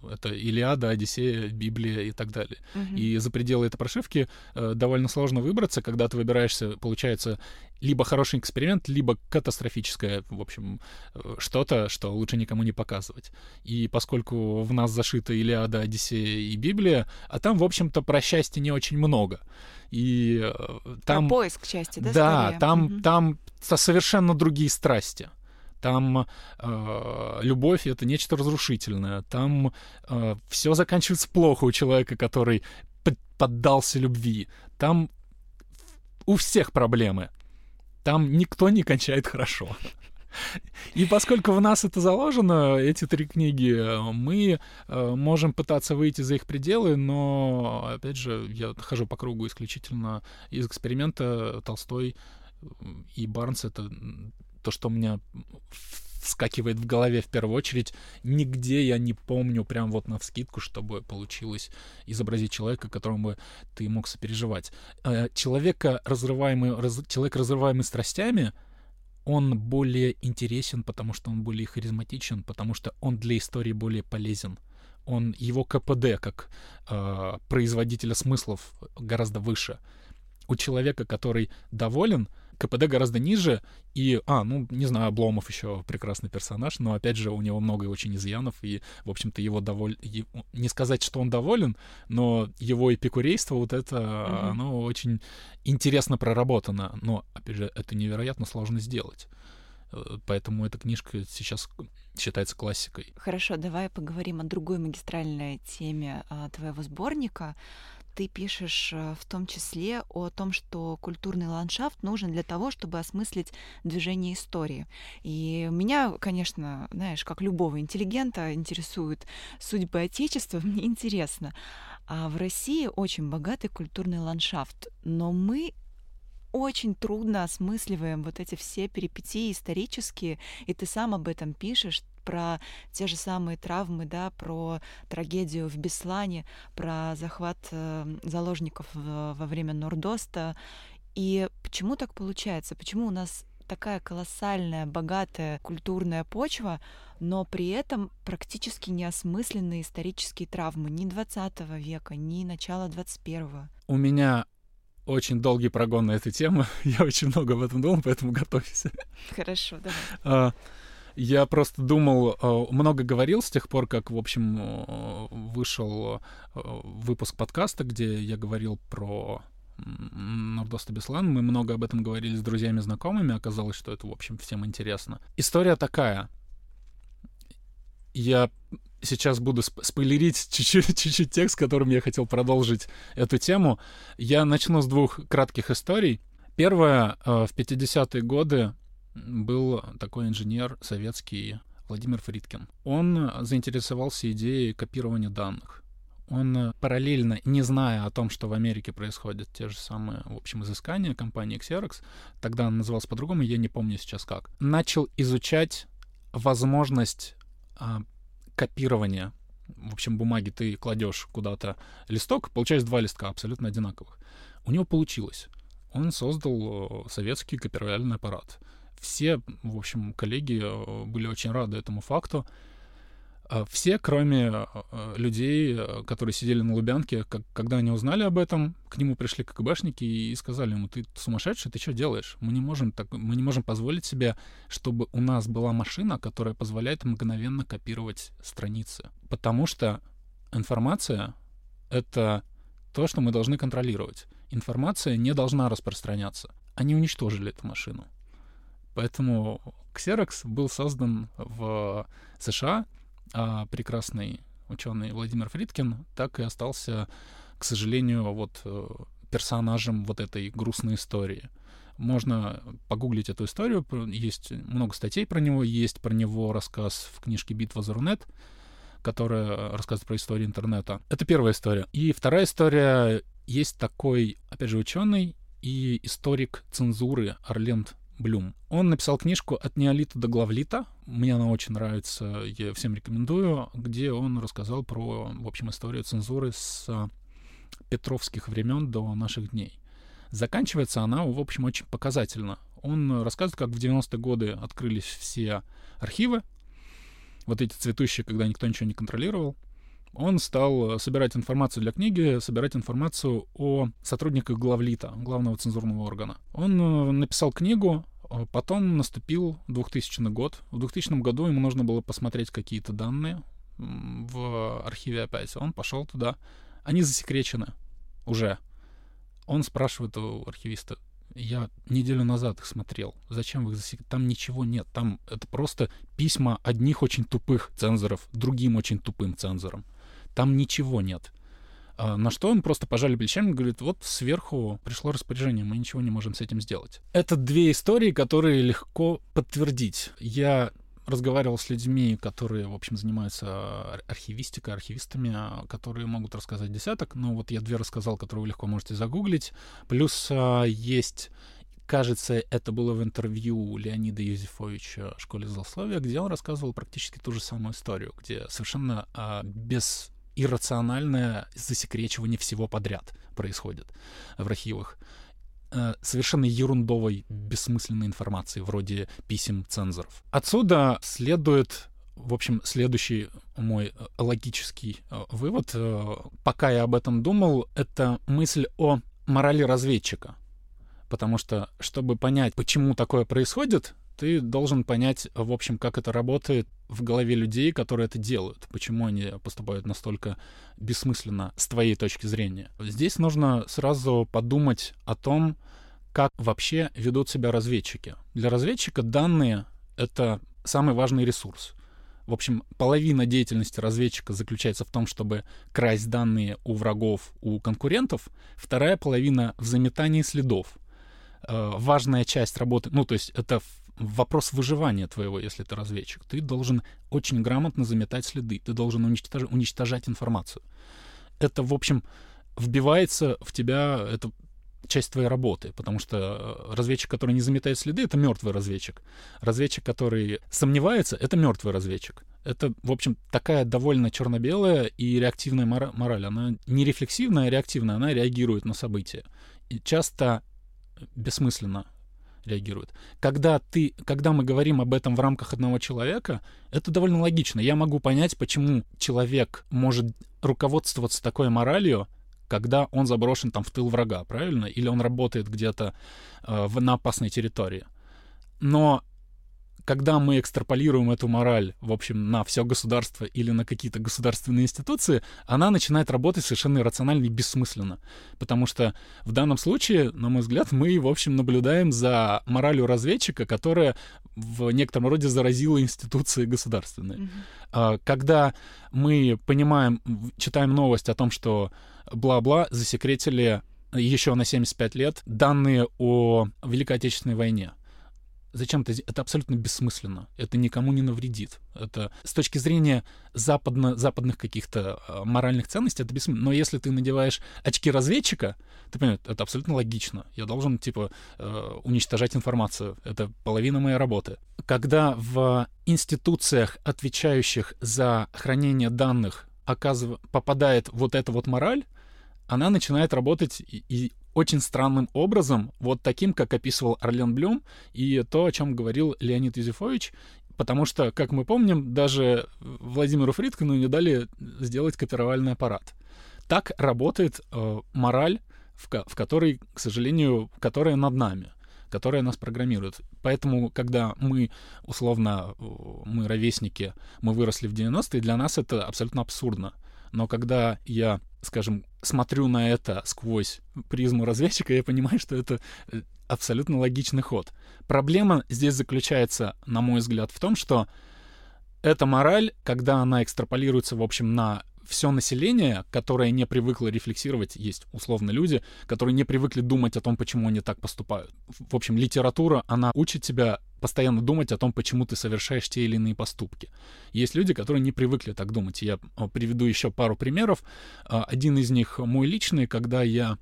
Это Илиада, Одиссея, Библия и так далее. Угу. И за пределы этой прошивки э, довольно сложно выбраться, когда ты выбираешься, получается, либо хороший эксперимент, либо катастрофическое, в общем, э, что-то, что лучше никому не показывать. И поскольку в нас зашита Илиада, Одиссея и Библия, а там, в общем-то, про счастье не очень много. И э, там...
Про поиск счастья, да?
Да, скорее? там, угу. там совершенно другие страсти. Там э, любовь это нечто разрушительное. Там э, все заканчивается плохо у человека, который поддался любви. Там у всех проблемы. Там никто не кончает хорошо. И поскольку в нас это заложено, эти три книги, мы э, можем пытаться выйти за их пределы, но, опять же, я хожу по кругу исключительно из эксперимента Толстой и Барнс — это то, что у меня вскакивает в голове в первую очередь. Нигде я не помню прям вот на вскидку, чтобы получилось изобразить человека, которому ты мог сопереживать. Э, человека, разрываемый, раз, человек, разрываемый страстями, он более интересен, потому что он более харизматичен, потому что он для истории более полезен. Он его КПД как э, производителя смыслов гораздо выше. У человека, который доволен, КПД гораздо ниже, и, а, ну, не знаю, Обломов еще прекрасный персонаж, но, опять же, у него много очень изъянов, и, в общем-то, его доволь... Не сказать, что он доволен, но его эпикурейство, вот это, mm-hmm. оно очень интересно проработано, но, опять же, это невероятно сложно сделать. Э, поэтому эта книжка сейчас считается классикой.
Хорошо, давай поговорим о другой магистральной теме а, твоего сборника ты пишешь э, в том числе о том, что культурный ландшафт нужен для того, чтобы осмыслить движение истории. И меня, конечно, знаешь, как любого интеллигента интересуют судьбы Отечества, мне интересно. А в России очень богатый культурный ландшафт, но мы очень трудно осмысливаем вот эти все перипетии исторические, и ты сам об этом пишешь, про те же самые травмы, да, про трагедию в Беслане, про захват э, заложников во время Нордоста. И почему так получается? Почему у нас такая колоссальная, богатая культурная почва, но при этом практически неосмысленные исторические травмы ни 20 века, ни начала 21-го.
У меня очень долгий прогон на эту тему. Я очень много об этом думал, поэтому готовься.
Хорошо, давай.
А, я просто думал, э, много говорил с тех пор, как, в общем, э, вышел выпуск подкаста, где я говорил про Нордоста Беслан. Мы много об этом говорили с друзьями, знакомыми. Оказалось, что это, в общем, всем интересно. История такая. Я сейчас буду спойлерить чуть-чуть, текст, которым я хотел продолжить эту тему. Я начну с двух кратких историй. Первая в 50-е годы был такой инженер советский Владимир Фридкин. Он заинтересовался идеей копирования данных. Он параллельно, не зная о том, что в Америке происходят те же самые, в общем, изыскания компании Xerox, тогда он назывался по-другому, я не помню сейчас как, начал изучать возможность а, копирования. В общем, бумаги ты кладешь куда-то листок, получаешь два листка абсолютно одинаковых. У него получилось. Он создал советский копировальный аппарат все, в общем, коллеги э, были очень рады этому факту. А все, кроме э, людей, э, которые сидели на Лубянке, как, когда они узнали об этом, к нему пришли КГБшники и сказали ему, ты сумасшедший, ты что делаешь? Мы не можем так, мы не можем позволить себе, чтобы у нас была машина, которая позволяет мгновенно копировать страницы. Потому что информация — это то, что мы должны контролировать. Информация не должна распространяться. Они уничтожили эту машину. Поэтому Xerox был создан в США, а прекрасный ученый Владимир Фридкин так и остался, к сожалению, вот э, персонажем вот этой грустной истории. Можно погуглить эту историю, есть много статей про него, есть про него рассказ в книжке «Битва за Рунет», которая рассказывает про историю интернета. Это первая история. И вторая история, есть такой, опять же, ученый и историк цензуры Орленд Блюм. Он написал книжку «От неолита до главлита». Мне она очень нравится, я всем рекомендую, где он рассказал про, в общем, историю цензуры с петровских времен до наших дней. Заканчивается она, в общем, очень показательно. Он рассказывает, как в 90-е годы открылись все архивы, вот эти цветущие, когда никто ничего не контролировал. Он стал собирать информацию для книги, собирать информацию о сотрудниках главлита, главного цензурного органа. Он э, написал книгу, а потом наступил 2000 год. В 2000 году ему нужно было посмотреть какие-то данные в архиве опять. Он пошел туда. Они засекречены уже. Он спрашивает у архивиста, я неделю назад их смотрел. Зачем вы их засекли? Там ничего нет. Там это просто письма одних очень тупых цензоров, другим очень тупым цензорам. Там ничего нет. А на что он просто пожали плечами и говорит, вот сверху пришло распоряжение, мы ничего не можем с этим сделать. Это две истории, которые легко подтвердить. Я разговаривал с людьми, которые, в общем, занимаются архивистикой, архивистами, которые могут рассказать десяток. Но вот я две рассказал, которые вы легко можете загуглить. Плюс а, есть кажется, это было в интервью Леонида Юзефовича в школе злословия, где он рассказывал практически ту же самую историю, где совершенно а, без иррациональное засекречивание всего подряд происходит в архивах. Э, совершенно ерундовой, бессмысленной информации, вроде писем цензоров. Отсюда следует в общем, следующий мой э, логический э, вывод, пока я об этом думал, это мысль о морали разведчика. Потому что, чтобы понять, почему такое происходит, ты должен понять, в общем, как это работает в голове людей, которые это делают, почему они поступают настолько бессмысленно с твоей точки зрения. Здесь нужно сразу подумать о том, как вообще ведут себя разведчики. Для разведчика данные — это самый важный ресурс. В общем, половина деятельности разведчика заключается в том, чтобы красть данные у врагов, у конкурентов. Вторая половина — в заметании следов. Э, важная часть работы, ну, то есть это вопрос выживания твоего, если ты разведчик. Ты должен очень грамотно заметать следы, ты должен уничтож... уничтожать информацию. Это, в общем, вбивается в тебя, это часть твоей работы, потому что э, разведчик, который не заметает следы, это мертвый разведчик. Разведчик, который сомневается, это мертвый разведчик. Это, в общем, такая довольно черно-белая и реактивная мораль. Она не рефлексивная, а реактивная, она реагирует на события. И часто бессмысленно реагирует. Когда, ты, когда мы говорим об этом в рамках одного человека, это довольно логично. Я могу понять, почему человек может руководствоваться такой моралью, когда он заброшен там в тыл врага, правильно? Или он работает где-то э, на опасной территории. Но когда мы экстраполируем эту мораль, в общем, на все государство или на какие-то государственные институции, она начинает работать совершенно иррационально и бессмысленно. Потому что в данном случае, на мой взгляд, мы, в общем, наблюдаем за моралью разведчика, которая в некотором роде заразила институции государственные. Mm-hmm. Когда мы понимаем, читаем новость о том, что бла-бла засекретили еще на 75 лет данные о Великой Отечественной войне Зачем это? Это абсолютно бессмысленно. Это никому не навредит. Это с точки зрения западно, западных каких-то э, моральных ценностей это бессмысленно. Но если ты надеваешь очки разведчика, ты понимаешь, это абсолютно логично. Я должен, типа, э, уничтожать информацию. Это половина моей работы. Когда в институциях, отвечающих за хранение данных, оказыв... попадает вот эта вот мораль, она начинает работать и, и очень странным образом, вот таким, как описывал Орлен Блюм, и то, о чем говорил Леонид Юзефович, потому что, как мы помним, даже Владимиру Фридкину не дали сделать копировальный аппарат. Так работает э, мораль, в, в которой, к сожалению, которая над нами которая нас программирует. Поэтому, когда мы, условно, э, мы ровесники, мы выросли в 90-е, для нас это абсолютно абсурдно. Но когда я скажем, смотрю на это сквозь призму разведчика, я понимаю, что это э, абсолютно логичный ход. Проблема здесь заключается, на мой взгляд, в том, что эта мораль, когда она экстраполируется, в общем, на все население, которое не привыкло рефлексировать, есть условно люди, которые не привыкли думать о том, почему они так поступают. В общем, литература, она учит тебя постоянно думать о том, почему ты совершаешь те или иные поступки. Есть люди, которые не привыкли так думать. Я а, приведу еще пару примеров. А, один из них мой личный, когда я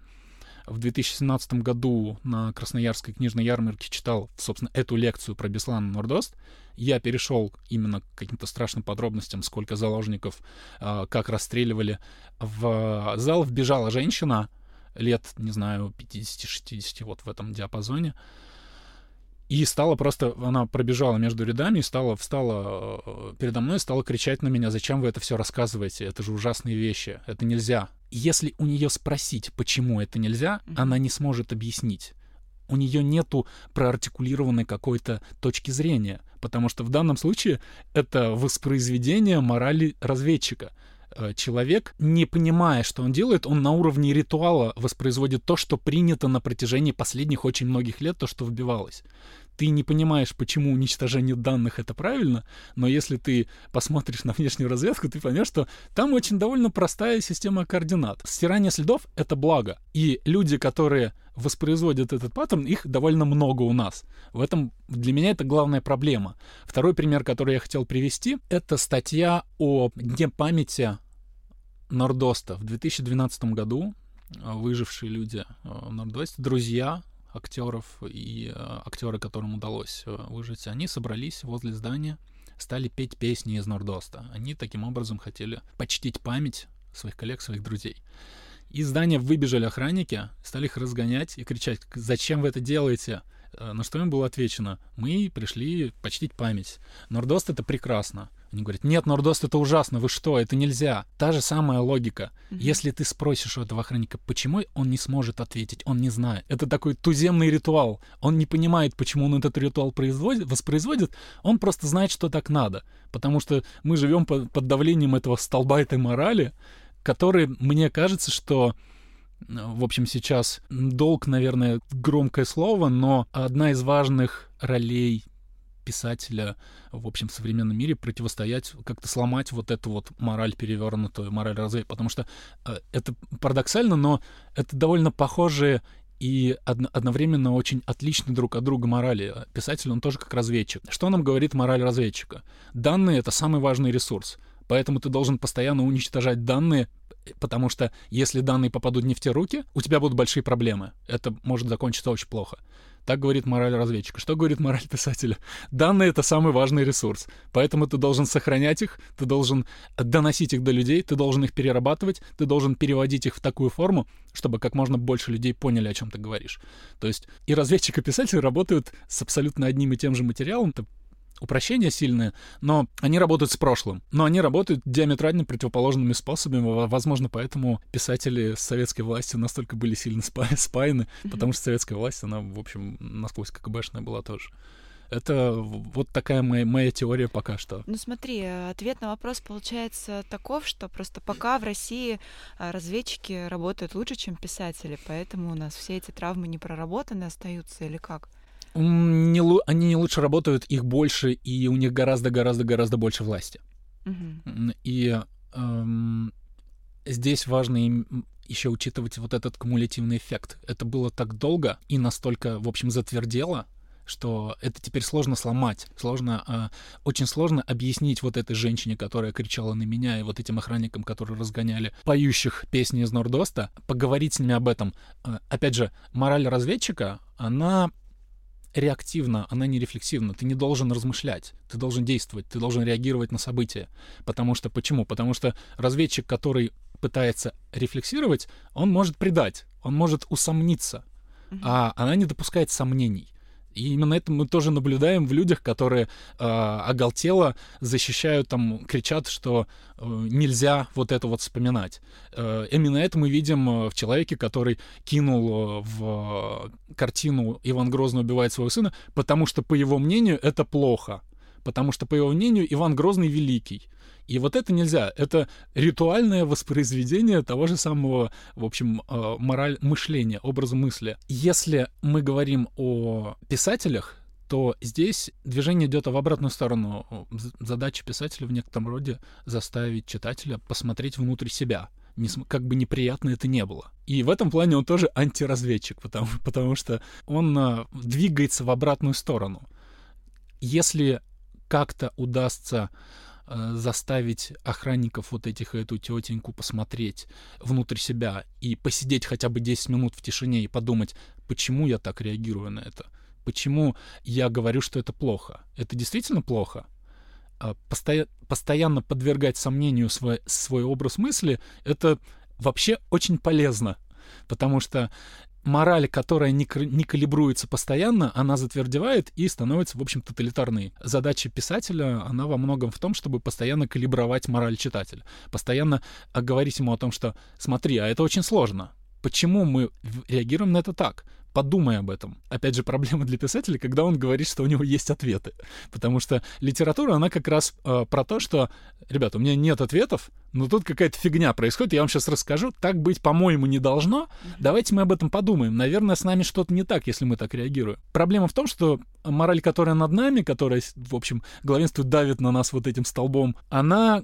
в 2017 году на Красноярской книжной ярмарке читал, собственно, эту лекцию про Беслан Нордост, я перешел именно к каким-то страшным подробностям, сколько заложников, а, как расстреливали. В зал вбежала женщина лет, не знаю, 50-60, вот в этом диапазоне, И стала просто, она пробежала между рядами, стала, встала э, передо мной, стала кричать на меня, зачем вы это все рассказываете, это же ужасные вещи, это нельзя. Если у нее спросить, почему это нельзя, mm-hmm. она не сможет объяснить. У нее нету проартикулированной какой-то точки зрения, потому что в данном случае это воспроизведение морали разведчика. Э, человек, не понимая, что он делает, он на уровне ритуала воспроизводит то, что принято на протяжении последних очень многих лет, то, что вбивалось. Ты не понимаешь, почему уничтожение данных это правильно, но если ты посмотришь на внешнюю разведку, ты поймешь, что там очень довольно простая система координат. Стирание следов — это благо. И люди, которые воспроизводят этот паттерн, их довольно много у нас. В этом для меня это главная проблема. Второй пример, который я хотел привести, это статья о Дне памяти Нордоста. В 2012 году э, выжившие люди э, в Нордосте, друзья актеров и э, актеры, которым удалось выжить, они собрались возле здания, стали петь песни из Нордоста. Они таким образом хотели почтить память своих коллег, своих друзей. Из здания выбежали охранники, стали их разгонять и кричать, зачем вы это делаете? Э, на что им было отвечено, мы пришли почтить память. Нордост — это прекрасно. Они говорят, нет, Нордост — это ужасно, вы что, это нельзя. Та же самая логика. Mm-hmm. Если ты спросишь у этого охранника, почему он не сможет ответить, он не знает. Это такой туземный ритуал. Он не понимает, почему он этот ритуал производит, воспроизводит, он просто знает, что так надо. Потому что мы живем под, под давлением этого столба этой морали, который, мне кажется, что в общем, сейчас долг, наверное, громкое слово, но одна из важных ролей писателя, в общем, в современном мире противостоять, как-то сломать вот эту вот мораль перевернутую, мораль развей, потому что э, это парадоксально, но это довольно похожие и одно, одновременно очень отличны друг от друга морали. Писатель, он тоже как разведчик. Что нам говорит мораль разведчика? Данные — это самый важный ресурс. Поэтому ты должен постоянно уничтожать данные, потому что если данные попадут не в те руки, у тебя будут большие проблемы. Это может закончиться очень плохо. Так говорит мораль разведчика. Что говорит мораль писателя? Данные — это самый важный ресурс. Поэтому ты должен сохранять их, ты должен доносить их до людей, ты должен их перерабатывать, ты должен переводить их в такую форму, чтобы как можно больше людей поняли, о чем ты говоришь. То есть и разведчик, и писатель работают с абсолютно одним и тем же материалом, упрощения сильные, но они работают с прошлым. Но они работают диаметрально противоположными способами. Возможно, поэтому писатели с советской власти настолько были сильно спа- спаяны, потому что советская власть, она, в общем, насквозь КГБшная была тоже. Это вот такая моя, моя теория пока что.
Ну смотри, ответ на вопрос получается таков, что просто пока в России а, разведчики работают лучше, чем писатели, поэтому у нас все эти травмы не проработаны остаются или как?
Не, они не лучше работают, их больше, и у них гораздо-гораздо-гораздо больше власти.
Угу.
И эм, здесь важно еще учитывать вот этот кумулятивный эффект. Это было так долго и настолько, в общем, затвердело, что это теперь сложно сломать, сложно, э, очень сложно объяснить вот этой женщине, которая кричала на меня, и вот этим охранникам, которые разгоняли поющих песни из Нордоста, поговорить с ними об этом. Э, опять же, мораль разведчика, она реактивна, она не рефлексивна. Ты не должен размышлять, ты должен действовать, ты должен реагировать на события. Потому что почему? Потому что разведчик, который пытается рефлексировать, он может предать, он может усомниться, а она не допускает сомнений. И именно это мы тоже наблюдаем в людях, которые э, оголтело защищают, там, кричат, что э, нельзя вот это вот вспоминать. Э, именно это мы видим э, в человеке, который кинул э, в картину «Иван Грозный убивает своего сына», потому что, по его мнению, это плохо. Потому что, по его мнению, Иван Грозный великий. И вот это нельзя. Это ритуальное воспроизведение того же самого, в общем, э, мораль мышления, образа мысли. Если мы говорим о писателях, то здесь движение идет в обратную сторону. Задача писателя в некотором роде заставить читателя посмотреть внутрь себя, как бы неприятно это не было. И в этом плане он тоже антиразведчик, потому, потому что он а, двигается в обратную сторону. Если как-то удастся Э, заставить охранников вот этих эту тетеньку посмотреть внутрь себя и посидеть хотя бы 10 минут в тишине и подумать, почему я так реагирую на это, почему я говорю, что это плохо. Это действительно плохо? А постоя постоянно подвергать сомнению свой, свой образ мысли, это вообще очень полезно, потому что мораль, которая не, не калибруется постоянно, она затвердевает и становится, в общем, тоталитарной. Задача писателя, она во многом в том, чтобы постоянно калибровать мораль читателя. Постоянно говорить ему о том, что смотри, а это очень сложно. Почему мы реагируем на это так? подумай об этом. Опять же, проблема для писателя, когда он говорит, что у него есть ответы. Потому что литература, она как раз э, про то, что, ребята, у меня нет ответов, но тут какая-то фигня происходит, я вам сейчас расскажу. Так быть, по-моему, не должно. Давайте мы об этом подумаем. Наверное, с нами что-то не так, если мы так реагируем. Проблема в том, что мораль, которая над нами, которая, в общем, главенство давит на нас вот этим столбом, она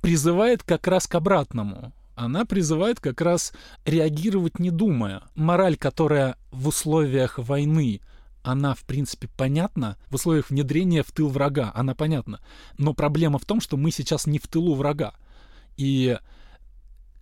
призывает как раз к обратному она призывает как раз реагировать не думая. Мораль, которая в условиях войны она, в принципе, понятна. В условиях внедрения в тыл врага она понятна. Но проблема в том, что мы сейчас не в тылу врага. И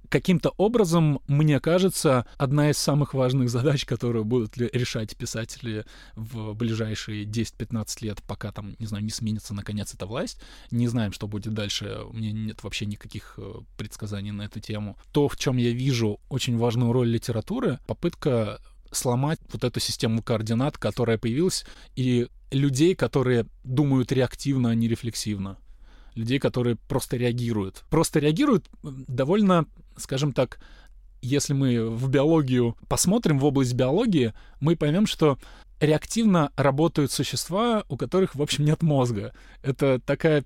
каким-то образом, мне кажется, одна из самых важных задач, которую будут решать писатели в ближайшие 10-15 лет, пока там, не знаю, не сменится наконец эта власть, не знаем, что будет дальше, у меня нет вообще никаких э, предсказаний на эту тему. То, в чем я вижу очень важную роль литературы, попытка сломать вот эту систему координат, которая появилась, и людей, которые думают реактивно, а не рефлексивно людей, которые просто реагируют. Просто реагируют довольно, скажем так, если мы в биологию посмотрим, в область биологии, мы поймем, что реактивно работают существа, у которых, в общем, нет мозга. Это такая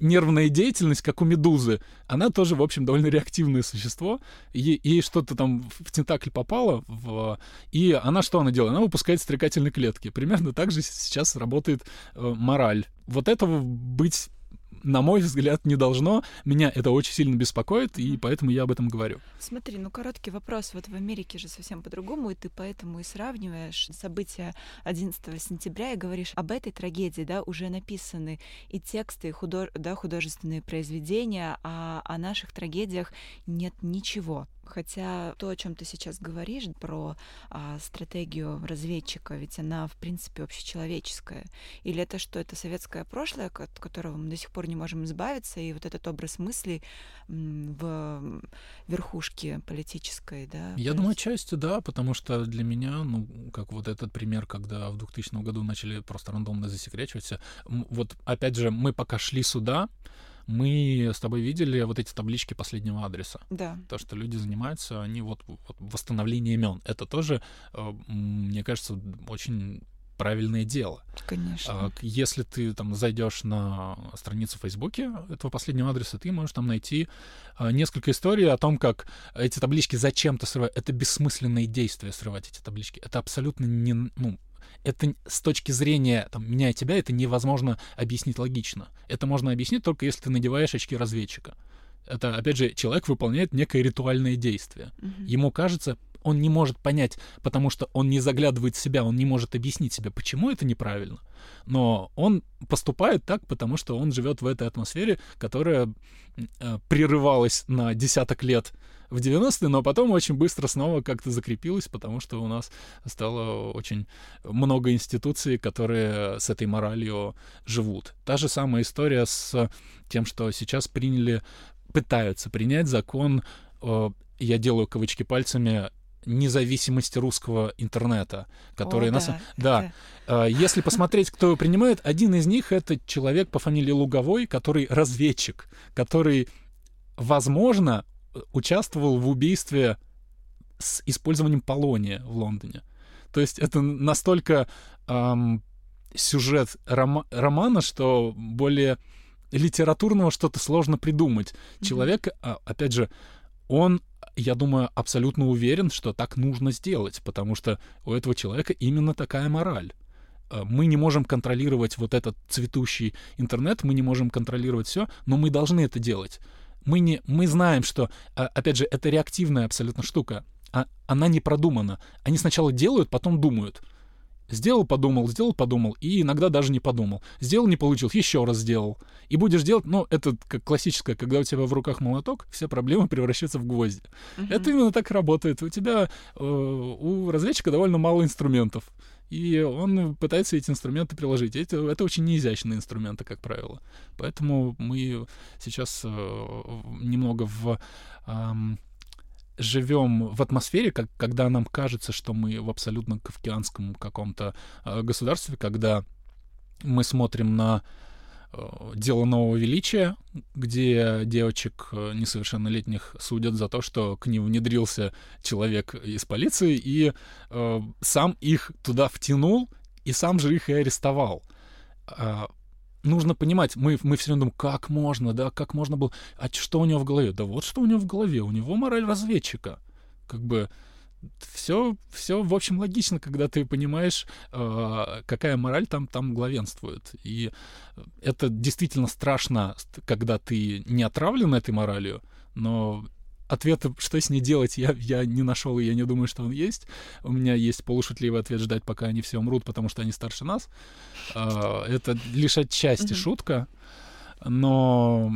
нервная деятельность, как у медузы, она тоже, в общем, довольно реактивное существо. И, и что-то там в тентакль попало, в, и она что она делает? Она выпускает стрекательные клетки. Примерно так же сейчас работает э, мораль. Вот этого быть на мой взгляд, не должно. Меня это очень сильно беспокоит, и поэтому я об этом говорю.
Смотри, ну короткий вопрос. Вот в Америке же совсем по-другому, и ты поэтому и сравниваешь события 11 сентября и говоришь об этой трагедии, да, уже написаны и тексты, и худо... да, художественные произведения, а о наших трагедиях нет ничего. Хотя то, о чем ты сейчас говоришь, про а, стратегию разведчика, ведь она, в принципе, общечеловеческая. Или это что? Это советское прошлое, от которого мы до сих пор не можем избавиться, и вот этот образ мысли в верхушке политической, да?
Я думаю, частью да, потому что для меня, ну, как вот этот пример, когда в 2000 году начали просто рандомно засекречивать, вот опять же, мы пока шли сюда, мы с тобой видели вот эти таблички последнего адреса.
Да.
То, что люди занимаются, они вот, вот восстановлением имен. Это тоже, э, мне кажется, очень правильное дело.
Конечно.
А, если ты там зайдешь на страницу в Фейсбуке этого последнего адреса, ты можешь там найти а, несколько историй о том, как эти таблички зачем-то срывают. Это бессмысленные действия срывать эти таблички. Это абсолютно не, ну, это с точки зрения там, меня и тебя это невозможно объяснить логично. Это можно объяснить только если ты надеваешь очки разведчика. Это, опять же, человек выполняет некое ритуальное действие. Угу. Ему кажется, он не может понять, потому что он не заглядывает в себя, он не может объяснить себе, почему это неправильно. Но он поступает так, потому что он живет в этой атмосфере, которая э, прерывалась на десяток лет в 90-е, но потом очень быстро снова как-то закрепилась, потому что у нас стало очень много институций, которые с этой моралью живут. Та же самая история с тем, что сейчас приняли, пытаются принять закон, я делаю кавычки пальцами, независимости русского интернета, который
О,
нас...
Да,
да. Это... Если посмотреть, кто его принимает, один из них — это человек по фамилии Луговой, который разведчик, который, возможно, участвовал в убийстве с использованием полония в Лондоне. То есть это настолько эм, сюжет рома- романа, что более литературного что-то сложно придумать. Mm-hmm. Человек, опять же, он, я думаю, абсолютно уверен, что так нужно сделать, потому что у этого человека именно такая мораль. А, мы не можем контролировать вот этот цветущий интернет, мы не можем контролировать все, но мы должны это делать мы, не, мы знаем, что, а, опять же, это реактивная абсолютно штука. А, она не продумана. Они сначала делают, потом думают. Сделал, подумал, сделал, подумал, и иногда даже не подумал. Сделал, не получил, еще раз сделал. И будешь делать, ну, это как классическое, когда у тебя в руках молоток, все проблемы превращаются в гвозди. Uh-huh. Это именно так работает. У тебя, э, у разведчика довольно мало инструментов и он пытается эти инструменты приложить. Это, это очень неизящные инструменты, как правило. Поэтому мы сейчас э, немного в... Эм, живем в атмосфере, как, когда нам кажется, что мы в абсолютно кавкианском каком-то э, государстве, когда мы смотрим на э, дело нового величия, где девочек э, несовершеннолетних судят за то, что к ним внедрился человек из полиции и э, сам их туда втянул и сам же их и арестовал. Э, нужно понимать, мы, мы все время думаем, как можно, да, как можно было, а что у него в голове? Да вот что у него в голове, у него мораль разведчика. Как бы все, все, в общем, логично, когда ты понимаешь, э, какая мораль там, там главенствует. И это действительно страшно, когда ты не отравлен этой моралью, но ответа, что с ней делать, я, я не нашел, и я не думаю, что он есть. У меня есть полушутливый ответ ждать, пока они все умрут, потому что они старше нас. Э, это лишь отчасти шутка. Но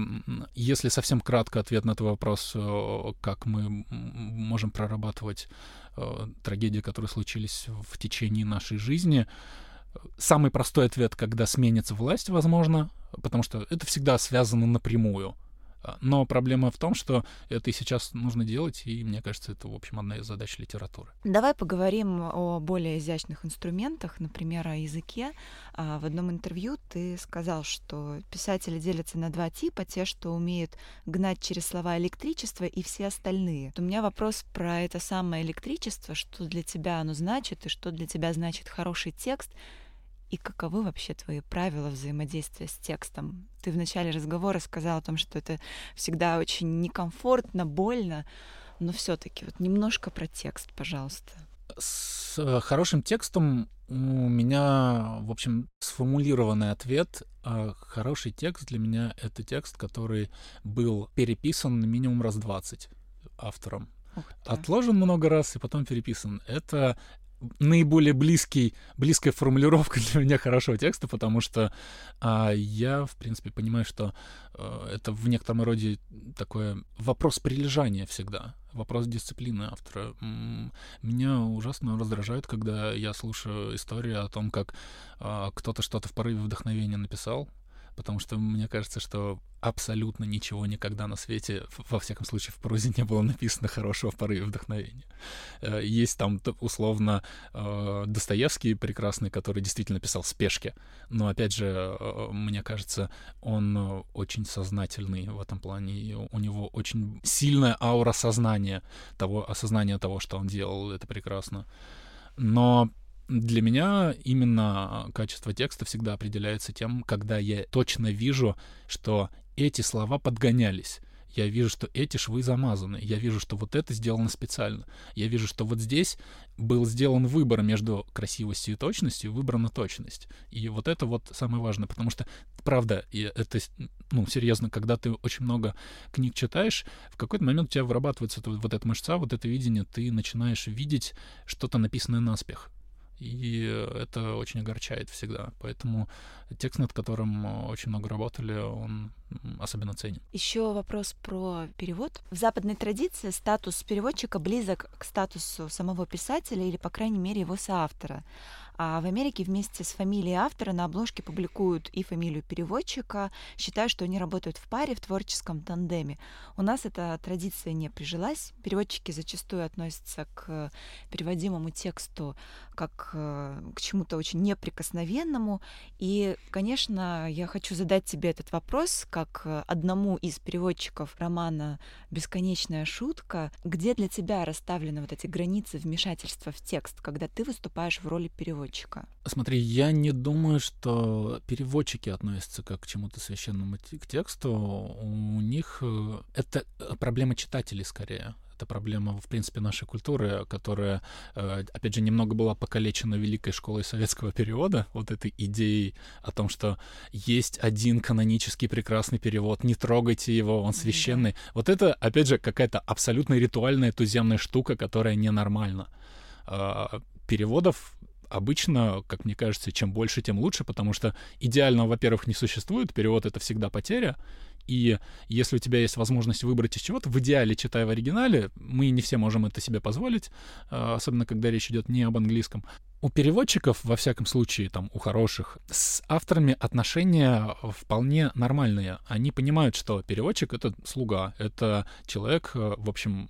если совсем кратко ответ на этот вопрос, э, как мы можем прорабатывать э, трагедии, которые случились в течение нашей жизни, самый простой ответ, когда сменится власть, возможно, потому что это всегда связано напрямую но проблема в том, что это и сейчас нужно делать, и мне кажется, это, в общем, одна из задач литературы.
Давай поговорим о более изящных инструментах, например, о языке. А, в одном интервью ты сказал, что писатели делятся на два типа, те, что умеют гнать через слова электричество, и все остальные. У меня вопрос про это самое электричество, что для тебя оно значит, и что для тебя значит хороший текст, и каковы вообще твои правила взаимодействия с текстом? Ты в начале разговора сказал о том, что это всегда очень некомфортно, больно, но все-таки вот немножко про текст, пожалуйста.
С э, хорошим текстом у меня, в общем, сформулированный ответ. А хороший текст для меня — это текст, который был переписан минимум раз 20 автором. Отложен много раз и потом переписан. Это наиболее близкий, близкая формулировка для меня хорошего текста, потому что а, я, в принципе, понимаю, что а, это в некотором роде такой вопрос прилежания всегда, вопрос дисциплины автора. Меня ужасно раздражает, когда я слушаю истории о том, как а, кто-то что-то в порыве вдохновения написал, потому что мне кажется, что абсолютно ничего никогда на свете, во всяком случае в прозе, не было написано хорошего в порыве вдохновения. Э, есть там условно э, Достоевский прекрасный, который действительно писал спешки, но опять же, э, мне кажется, он очень сознательный в этом плане, и у него очень сильная аура сознания того, осознания того, что он делал, это прекрасно. Но для меня именно качество текста всегда определяется тем, когда я точно вижу, что эти слова подгонялись. Я вижу, что эти швы замазаны. Я вижу, что вот это сделано специально. Я вижу, что вот здесь был сделан выбор между красивостью и точностью, выбрана точность. И вот это вот самое важное, потому что, правда, это, ну, серьезно, когда ты очень много книг читаешь, в какой-то момент у тебя вырабатывается вот эта мышца, вот это видение, ты начинаешь видеть что-то написанное наспех и это очень огорчает всегда. Поэтому текст, над которым очень много работали, он особенно ценен.
Еще вопрос про перевод. В западной традиции статус переводчика близок к статусу самого писателя или, по крайней мере, его соавтора. А в Америке вместе с фамилией автора на обложке публикуют и фамилию переводчика, считая, что они работают в паре, в творческом тандеме. У нас эта традиция не прижилась. Переводчики зачастую относятся к переводимому тексту как э, к чему-то очень неприкосновенному. И, конечно, я хочу задать тебе этот вопрос, как одному из переводчиков романа «Бесконечная шутка». Где для тебя расставлены вот эти границы вмешательства в текст, когда ты выступаешь в роли переводчика? Переводчика?
Смотри, я не думаю, что переводчики относятся как к чему-то священному к тексту. У них э, это проблема читателей скорее это проблема, в принципе, нашей культуры, которая, э, опять же, немного была покалечена великой школой советского перевода, вот этой идеей о том, что есть один канонический прекрасный перевод, не трогайте его, он священный. Mm-hmm. Вот это, опять же, какая-то абсолютно ритуальная туземная штука, которая ненормальна. А, переводов обычно, как мне кажется, чем больше, тем лучше, потому что идеально, во-первых, не существует, перевод — это всегда потеря, и если у тебя есть возможность выбрать из чего-то, в идеале читая в оригинале, мы не все можем это себе позволить, а, особенно когда речь идет не об английском. У переводчиков, во всяком случае, там, у хороших, с авторами отношения вполне нормальные. Они понимают, что переводчик — это слуга, это человек, в общем,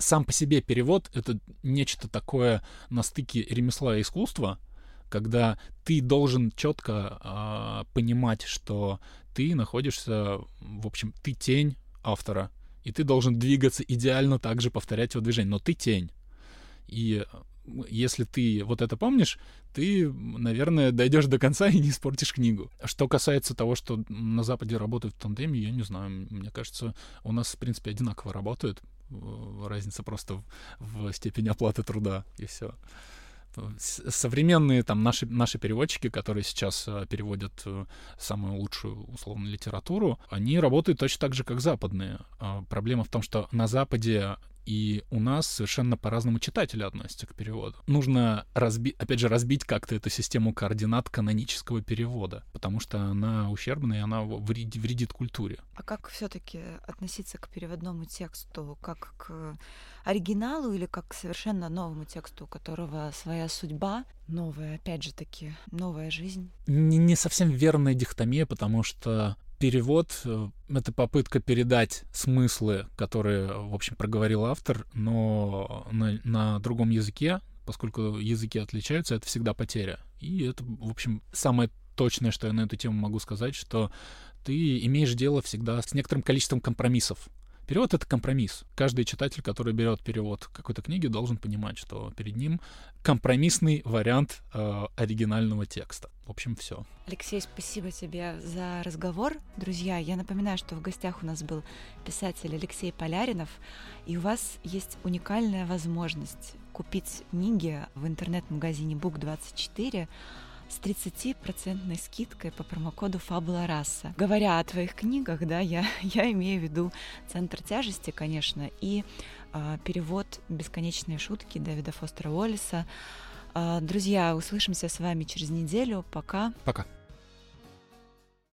сам по себе перевод — это нечто такое на стыке ремесла и искусства, когда ты должен четко э, понимать, что ты находишься, в общем, ты тень автора, и ты должен двигаться идеально так же, повторять его движение, но ты тень. И если ты вот это помнишь, ты, наверное, дойдешь до конца и не испортишь книгу. Что касается того, что на Западе работают в тандеме, я не знаю. Мне кажется, у нас, в принципе, одинаково работают. Разница просто в степени оплаты труда, и все современные там наши, наши переводчики, которые сейчас э, переводят э, самую лучшую условную литературу, они работают точно так же, как западные. А проблема в том, что на Западе и у нас совершенно по-разному читатели относятся к переводу. Нужно, разби... опять же, разбить как-то эту систему координат канонического перевода, потому что она ущербная, и она вредит, вредит культуре.
А как все таки относиться к переводному тексту? Как к оригиналу или как к совершенно новому тексту, у которого своя судьба, новая, опять же таки, новая жизнь?
Не, не совсем верная дихотомия, потому что перевод э, — это попытка передать смыслы, которые, в общем, проговорил автор, но на, на другом языке, поскольку языки отличаются, это всегда потеря. И это, в общем, самое точное, что я на эту тему могу сказать, что ты имеешь дело всегда с некоторым количеством компромиссов. Перевод — это компромисс. Каждый читатель, который берет перевод какой-то книги, должен понимать, что перед ним компромиссный вариант э, оригинального текста. В общем, все.
Алексей, спасибо тебе за разговор. Друзья, я напоминаю, что в гостях у нас был писатель Алексей Поляринов, и у вас есть уникальная возможность купить книги в интернет-магазине Book24 с 30% скидкой по промокоду Фабула Раса. Говоря о твоих книгах, да, я, я имею в виду «Центр тяжести», конечно, и э, перевод «Бесконечные шутки» Дэвида Фостера Уоллиса. Э, друзья, услышимся с вами через неделю. Пока.
Пока.